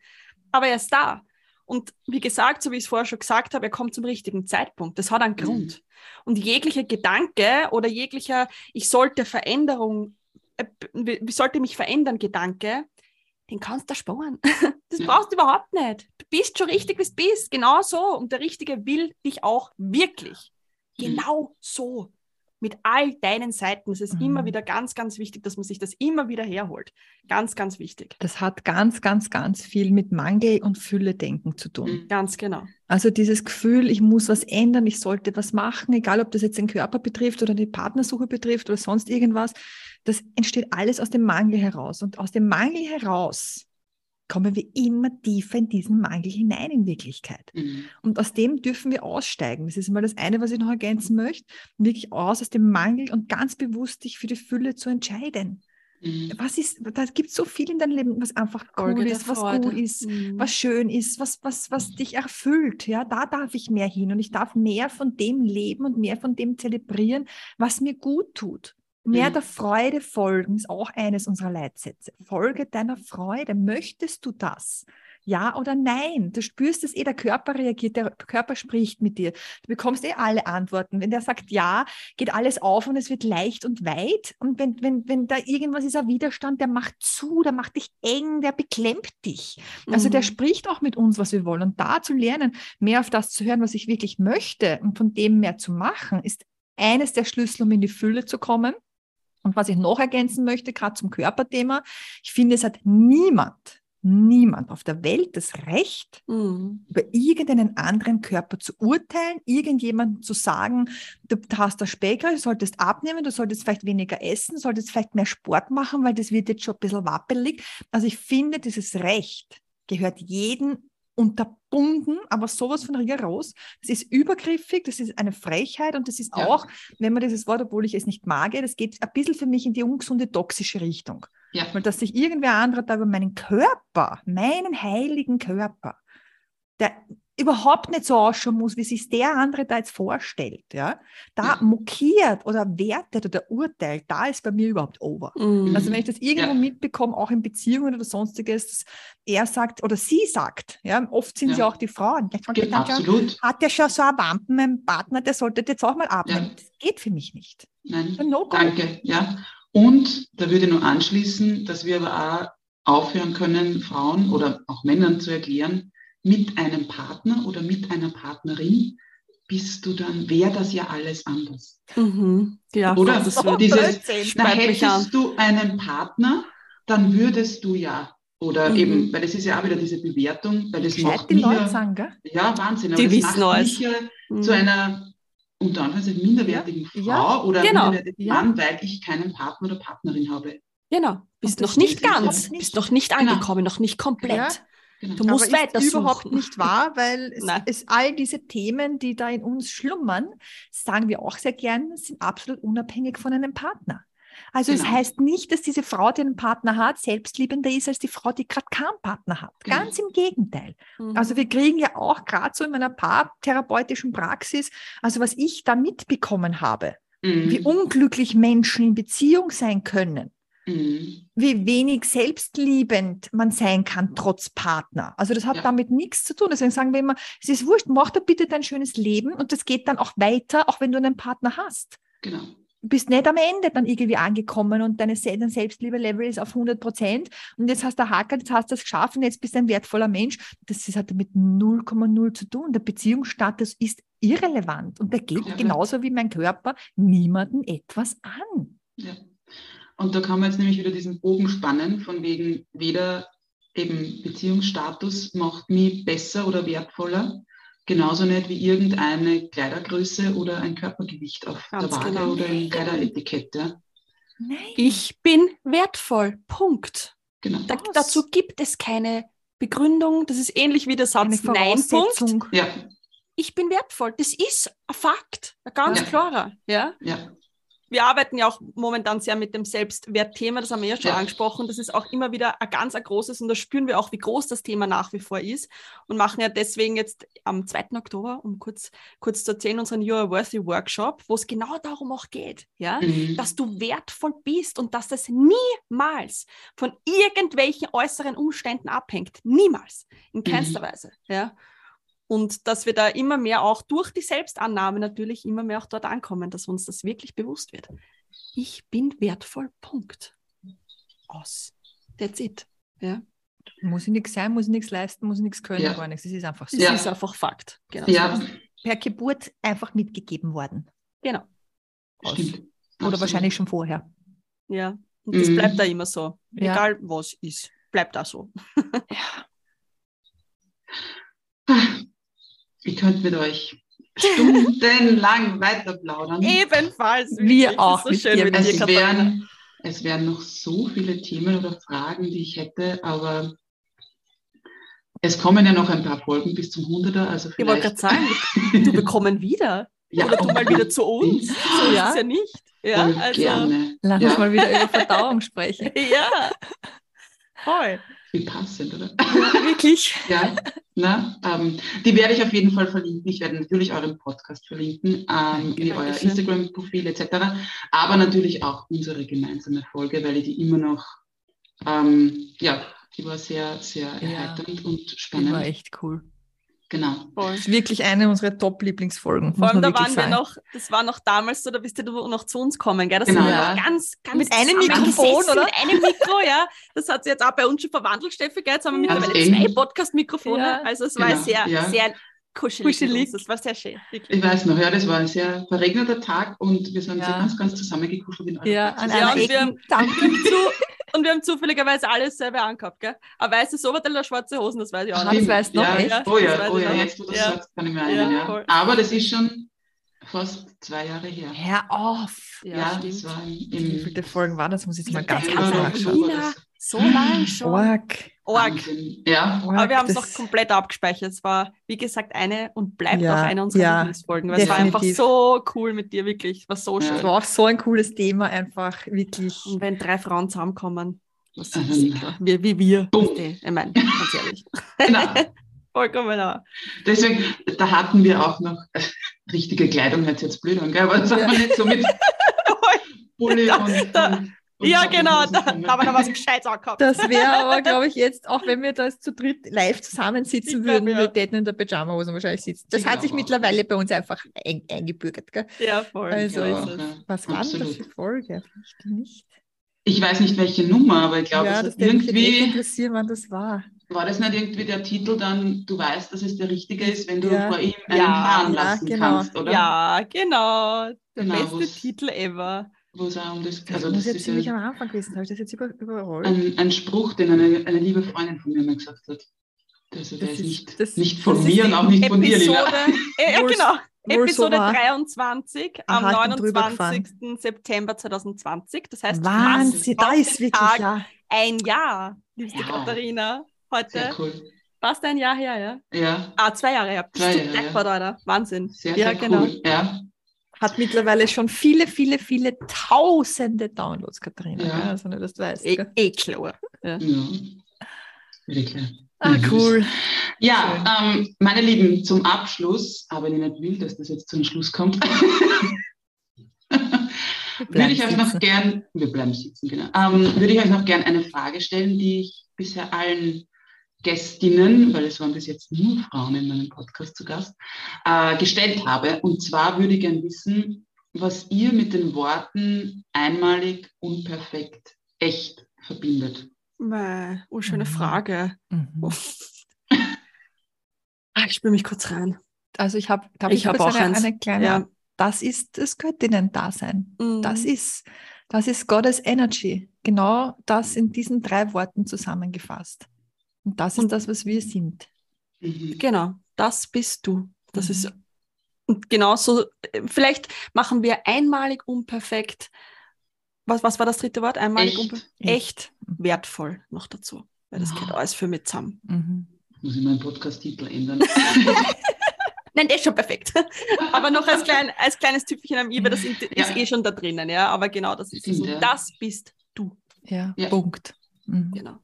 Aber er ist da. Und wie gesagt, so wie ich es vorher schon gesagt habe, er kommt zum richtigen Zeitpunkt. Das hat einen mhm. Grund. Und jeglicher Gedanke oder jeglicher, ich sollte Veränderung, äh, wie sollte mich verändern, Gedanke, den kannst du sparen. Das ja. brauchst du überhaupt nicht. Du bist schon richtig, wie du bist. Genau so. Und der Richtige will dich auch wirklich. Mhm. Genau so mit all deinen Seiten. Es ist mhm. immer wieder ganz, ganz wichtig, dass man sich das immer wieder herholt. Ganz, ganz wichtig. Das hat ganz, ganz, ganz viel mit Mangel und Fülle-Denken zu tun. Mhm. Ganz genau. Also dieses Gefühl, ich muss was ändern, ich sollte was machen, egal ob das jetzt den Körper betrifft oder die Partnersuche betrifft oder sonst irgendwas, das entsteht alles aus dem Mangel heraus. Und aus dem Mangel heraus kommen wir immer tiefer in diesen Mangel hinein in Wirklichkeit. Mhm. Und aus dem dürfen wir aussteigen. Das ist mal das eine, was ich noch ergänzen möchte. Wirklich aus aus dem Mangel und ganz bewusst dich für die Fülle zu entscheiden. Mhm. Was ist, da gibt es so viel in deinem Leben, was einfach cool Folge ist, was gut ist, mhm. was schön ist, was, was, was dich erfüllt. Ja, da darf ich mehr hin und ich darf mehr von dem leben und mehr von dem zelebrieren, was mir gut tut. Mehr mhm. der Freude folgen ist auch eines unserer Leitsätze. Folge deiner Freude. Möchtest du das? Ja oder nein? Du spürst es eh, der Körper reagiert, der Körper spricht mit dir. Du bekommst eh alle Antworten. Wenn der sagt ja, geht alles auf und es wird leicht und weit. Und wenn, wenn, wenn da irgendwas ist, ein Widerstand, der macht zu, der macht dich eng, der beklemmt dich. Also mhm. der spricht auch mit uns, was wir wollen. Und da zu lernen, mehr auf das zu hören, was ich wirklich möchte und von dem mehr zu machen, ist eines der Schlüssel, um in die Fülle zu kommen. Und was ich noch ergänzen möchte, gerade zum Körperthema, ich finde, es hat niemand, niemand auf der Welt das Recht, mhm. über irgendeinen anderen Körper zu urteilen, irgendjemandem zu sagen, du hast das Specker, du solltest abnehmen, du solltest vielleicht weniger essen, du solltest vielleicht mehr Sport machen, weil das wird jetzt schon ein bisschen wappelig. Also ich finde, dieses Recht gehört jedem unterbunden, aber sowas von rigoros. Das ist übergriffig, das ist eine Frechheit und das ist ja. auch, wenn man dieses Wort, obwohl ich es nicht mag, das geht ein bisschen für mich in die ungesunde toxische Richtung. Ja. Weil dass sich irgendwer anderer da über meinen Körper, meinen heiligen Körper, der überhaupt nicht so ausschauen muss, wie sich der andere da jetzt vorstellt, ja, da ja. mokiert oder wertet oder urteilt, da ist bei mir überhaupt over. Mhm. Also wenn ich das irgendwo ja. mitbekomme, auch in Beziehungen oder sonstiges, dass er sagt oder sie sagt, ja, oft sind ja, ja auch die Frauen, Ge absolut. hat der schon so einen Wampen, mein Partner, der sollte jetzt auch mal abnehmen. Das geht für mich nicht. Nein, no danke, ja. Und da würde ich nur anschließen, dass wir aber auch aufhören können, Frauen oder auch Männern zu erklären, mit einem Partner oder mit einer Partnerin bist du dann, wäre das ja alles anders. Mhm. Ja, oder das so dieses, na, hättest du einen Partner, dann würdest du ja, oder mhm. eben, weil es ist ja auch wieder diese Bewertung, weil das macht die mich Leute ja, sagen, gell? ja, Wahnsinn, aber die das macht mich ja mhm. zu einer unter anderem minderwertigen Frau ja. oder genau. minderwertigen Mann, weil ich keinen Partner oder Partnerin habe. Genau, bist noch nicht ganz, bist noch nicht genau. angekommen, genau. noch nicht komplett. Genau. Du musst Aber weiter ist überhaupt nicht wahr, weil es, es, all diese Themen, die da in uns schlummern, sagen wir auch sehr gern, sind absolut unabhängig von einem Partner. Also genau. es heißt nicht, dass diese Frau, die einen Partner hat, selbstliebender ist als die Frau, die gerade keinen Partner hat. Genau. Ganz im Gegenteil. Mhm. Also wir kriegen ja auch gerade so in meiner paartherapeutischen Praxis, also was ich da mitbekommen habe, mhm. wie unglücklich Menschen in Beziehung sein können. Mhm. Wie wenig selbstliebend man sein kann, trotz Partner. Also das hat ja. damit nichts zu tun. Deswegen sagen wir immer, es ist wurscht, mach doch bitte dein schönes Leben und das geht dann auch weiter, auch wenn du einen Partner hast. Genau bist nicht am Ende dann irgendwie angekommen und deine, dein Selbstliebe-Level ist auf 100 Prozent und jetzt hast du Hacker, jetzt hast du es geschafft und jetzt bist du ein wertvoller Mensch. Das, das hat damit 0,0 zu tun. Der Beziehungsstatus ist irrelevant und der geht ja, genauso wie mein Körper niemanden etwas an. Ja. Und da kann man jetzt nämlich wieder diesen Bogen spannen, von wegen weder eben Beziehungsstatus macht mich besser oder wertvoller, Genauso nicht wie irgendeine Kleidergröße oder ein Körpergewicht auf Ganz der Waage genau. oder ein Kleideretikette. Nein. Ich bin wertvoll. Punkt. Genau. Da, dazu gibt es keine Begründung. Das ist ähnlich wie der Satz Nein. Punkt. Ja. Ich bin wertvoll. Das ist ein Fakt. Ein ganz ja. klarer. Ja? ja wir arbeiten ja auch momentan sehr mit dem Selbstwertthema, das haben wir ja schon ja. angesprochen. Das ist auch immer wieder ein ganz ein großes und da spüren wir auch, wie groß das Thema nach wie vor ist und machen ja deswegen jetzt am 2. Oktober, um kurz, kurz zu erzählen, unseren You Are Worthy Workshop, wo es genau darum auch geht, ja, mhm. dass du wertvoll bist und dass das niemals von irgendwelchen äußeren Umständen abhängt. Niemals. In keinster mhm. Weise, ja. Und dass wir da immer mehr auch durch die Selbstannahme natürlich immer mehr auch dort ankommen, dass uns das wirklich bewusst wird. Ich bin wertvoll, Punkt. Aus. That's it. Ja. Muss ich nichts sein, muss ich nichts leisten, muss ich nichts können, ja. gar nichts. Das ist einfach so. Das ja. ist einfach Fakt. Genau. Ja. Per Geburt einfach mitgegeben worden. Genau. Aus. Oder wahrscheinlich schon vorher. Ja. Und das mhm. bleibt da immer so. Egal was ist, bleibt da so. ja. Ich könnte mit euch stundenlang weiter plaudern. Ebenfalls. Wir auch. So schön mit es, dir, wären, es wären noch so viele Themen oder Fragen, die ich hätte, aber es kommen ja noch ein paar Folgen bis zum 100er. Also ich wollte gerade sagen, du bekommen wieder. Ja, oder du mal wieder zu uns. So ja? ist ja nicht. Ja, also, gerne. Lass uns mal wieder über Verdauung sprechen. ja. Voll. Wie passend, oder? wirklich. Ja, na, ähm, die werde ich auf jeden Fall verlinken. Ich werde natürlich euren Podcast verlinken, ähm, wie euer Instagram-Profil etc. Aber natürlich auch unsere gemeinsame Folge, weil ich die immer noch, ähm, ja, die war sehr, sehr erheiternd ja, und spannend. Die war echt cool. Genau. Das ist wirklich eine unserer Top-Lieblingsfolgen. Vor allem, da waren wir noch, das war noch damals so, da bist du noch zu uns kommen, gell? Das genau. ja. ganz, ganz mit einem Mikrofon, oder? Mit einem Mikro, ja. Das hat sich jetzt auch bei uns schon verwandelt, Steffi, gell? Jetzt haben wir mittlerweile zwei Podcast-Mikrofone. Ja. Also es war genau. sehr, ja. sehr kuschelig. kuschelig. Das war sehr schön. Wirklich. Ich weiß noch, ja, das war ein sehr verregneter Tag und wir sind ja. ganz, ganz zusammengekuschelt in Ja, an einer ja, Danke zu und wir haben zufälligerweise alles selber angehabt, gell? Ein weißes Oberteil, eine schwarze Hosen, das weiß ich auch noch. Das weißt noch, ja, echt? Oh ja, oh ja, jetzt wo du das ja. sagst, kann ich mir erinnern, ja. Aber das ist schon fast zwei Jahre her. Hör auf! Ja, ja das war im, Wie viele Folgen waren das? Muss ich jetzt mal ganz kurz nachschauen. So lange schon. Org. Org. Ja. Org, Aber wir haben es noch komplett abgespeichert. Es war, wie gesagt, eine und bleibt ja, auch eine unserer ja, Lieblingsfolgen. Weil es war einfach so cool mit dir, wirklich. Es war so schön. Es war auch so ein cooles Thema, einfach wirklich. Und wenn drei Frauen zusammenkommen, was mhm. sicher. Wie, wie wir. Ich meine, ganz ehrlich. Genau. Vollkommen auch. Deswegen, da hatten wir auch noch äh, richtige Kleidung, hört jetzt blöd an, gell? aber das hat man nicht so mit Pulli und, da, und ja, genau, da, da haben wir noch was Gescheites angehabt. Das wäre aber, glaube ich, jetzt, auch wenn wir das zu dritt live zusammensitzen ich würden, glaub, ja. wir täten in der Pyjama-Hose wahrscheinlich sitzen. Das ich hat sich auch. mittlerweile bei uns einfach ein, eingebürgert. Gell? Ja, voll. Also, ja, was war denn das für Folge? Ich nicht. Ich weiß nicht, welche Nummer, aber ich glaube, ja, es ist irgendwie. interessieren, wann das war. War das nicht irgendwie der Titel dann, du weißt, dass es der richtige ist, wenn du ja. vor ihm einen ja, fahren lassen genau. kannst, oder? Ja, genau. Der genau, beste Titel ever wo es auch um das, also das, das ist ziemlich am Anfang gewesen, habe ich das jetzt über, überrollt? Ein, ein Spruch, den eine, eine liebe Freundin von mir mal gesagt hat. Also der ist, nicht, das, nicht von mir und auch nicht von dir, Lina. Äh, ja, genau. Episode 23 am 29. September 2020. Das heißt, Wahnsinn, da ist wirklich Tag ja. ein Jahr, liebste ja. Katharina, heute. Sehr cool. Fast ein Jahr her, ja? Ja. Ah, zwei Jahre her. Zwei Bist du Jahre, deppert, Alter. Wahnsinn. Sehr, Ja, sehr genau. cool. Ja. Hat mittlerweile schon viele, viele, viele tausende Downloads, Katharina. Ja. Also nur, dass du weißt. Eh, gell? eh klar. Ja. ja. Wirklich. Ah, cool. Ja, ähm, meine Lieben, zum Abschluss, aber wenn ich nicht will, dass das jetzt zum Schluss kommt, würde ich euch noch gern, wir bleiben sitzen, genau, ähm, würde ich euch noch gern eine Frage stellen, die ich bisher allen Gästinnen, weil es waren bis jetzt nur Frauen in meinem Podcast zu Gast, äh, gestellt habe. Und zwar würde ich gern wissen, was ihr mit den Worten einmalig, unperfekt, echt verbindet. Mei, Oh, schöne Mhm. Frage. Mhm. Ah, ich spüre mich kurz rein. Also ich habe, Ich ich, hab kurz auch eine, eine kleine, Ja. das ist das Göttinnen-Dasein. Mhm. Das ist, das ist Gottes Energy. Genau das in diesen drei Worten zusammengefasst. Und das ist Und- das, was wir sind. Mhm. Genau, das bist du. Das Mhm. ist und genauso, äh, vielleicht machen wir einmalig unperfekt. Was, was war das dritte Wort? Einmalig Echt. unperfekt. Echt wertvoll noch dazu. Weil das gehört Ah. alles für mit zusammen. Mhm. Muss ich meinen Podcast-Titel ändern? Nein, der ist schon perfekt. Aber noch als, klein, als kleines Tüpfelchen am i, weil das ist Ja. eh schon da drinnen, ja. Aber genau das ist es. Und das bist du. Ja, Ja. Punkt. Mhm. Genau.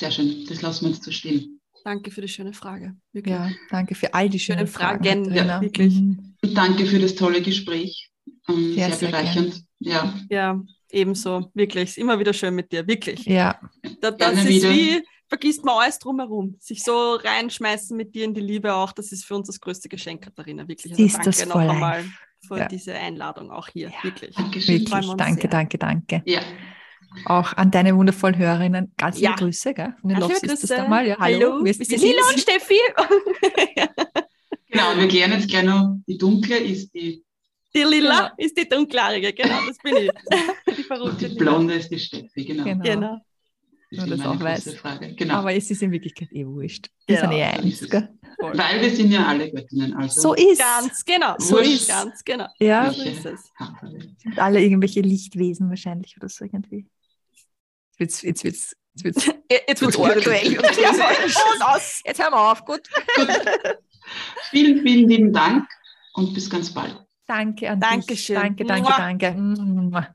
Sehr schön, das lassen wir jetzt so stehen. Danke für die schöne Frage. Wirklich. Ja, danke für all die schönen Schöne Fragen. Fragen, ja, wirklich. Mhm. Und danke für das tolle Gespräch. Ähm, Sehr, sehr, sehr bereichernd. Ja, Ja, ebenso. Wirklich. Ist immer wieder schön mit dir. Wirklich. Ja, Da, das Gerne ist wieder. wie, vergisst man alles drumherum. Sich so reinschmeißen mit dir in die Liebe auch, das ist für uns das größte Geschenk, Katharina. Wirklich. Also danke das noch einmal für Ja. diese Einladung auch hier. Ja. Wirklich. Dankeschön. Wirklich. Danke, sehr. danke, danke. Ja, Auch an deine wundervollen Hörerinnen ganz liebe Ja. Grüße, gell? Von den Ganz Love liebe Sisters Grüße. da mal. Ja, hallo. Hallo. Wir sind Lila und Steffi. genau. Wir klären jetzt gleich noch, die dunkle ist die, Die Lila Genau. ist die dunklarige. Genau, das bin ich. Die und verrückte die Lila. blonde ist die Steffi. Genau. Genau. Genau. Das Nur ist das auch weiß. Frage. Genau. Aber es ist in Wirklichkeit eh wurscht. Wir Genau, sind eh eins, ist es. gell? Weil wir sind ja alle Göttinnen. Also So ist Ganz genau. So ist- Ganz genau. Ja, So ist es. Sind alle irgendwelche Lichtwesen wahrscheinlich oder so irgendwie. Jetzt wird's, jetzt wird's, jetzt wird's, Jetzt wird's Gut. Jetzt hören wir auf, gut. Vielen, vielen lieben Dank und bis ganz bald. Danke an Dankeschön. dich. Danke, danke, danke.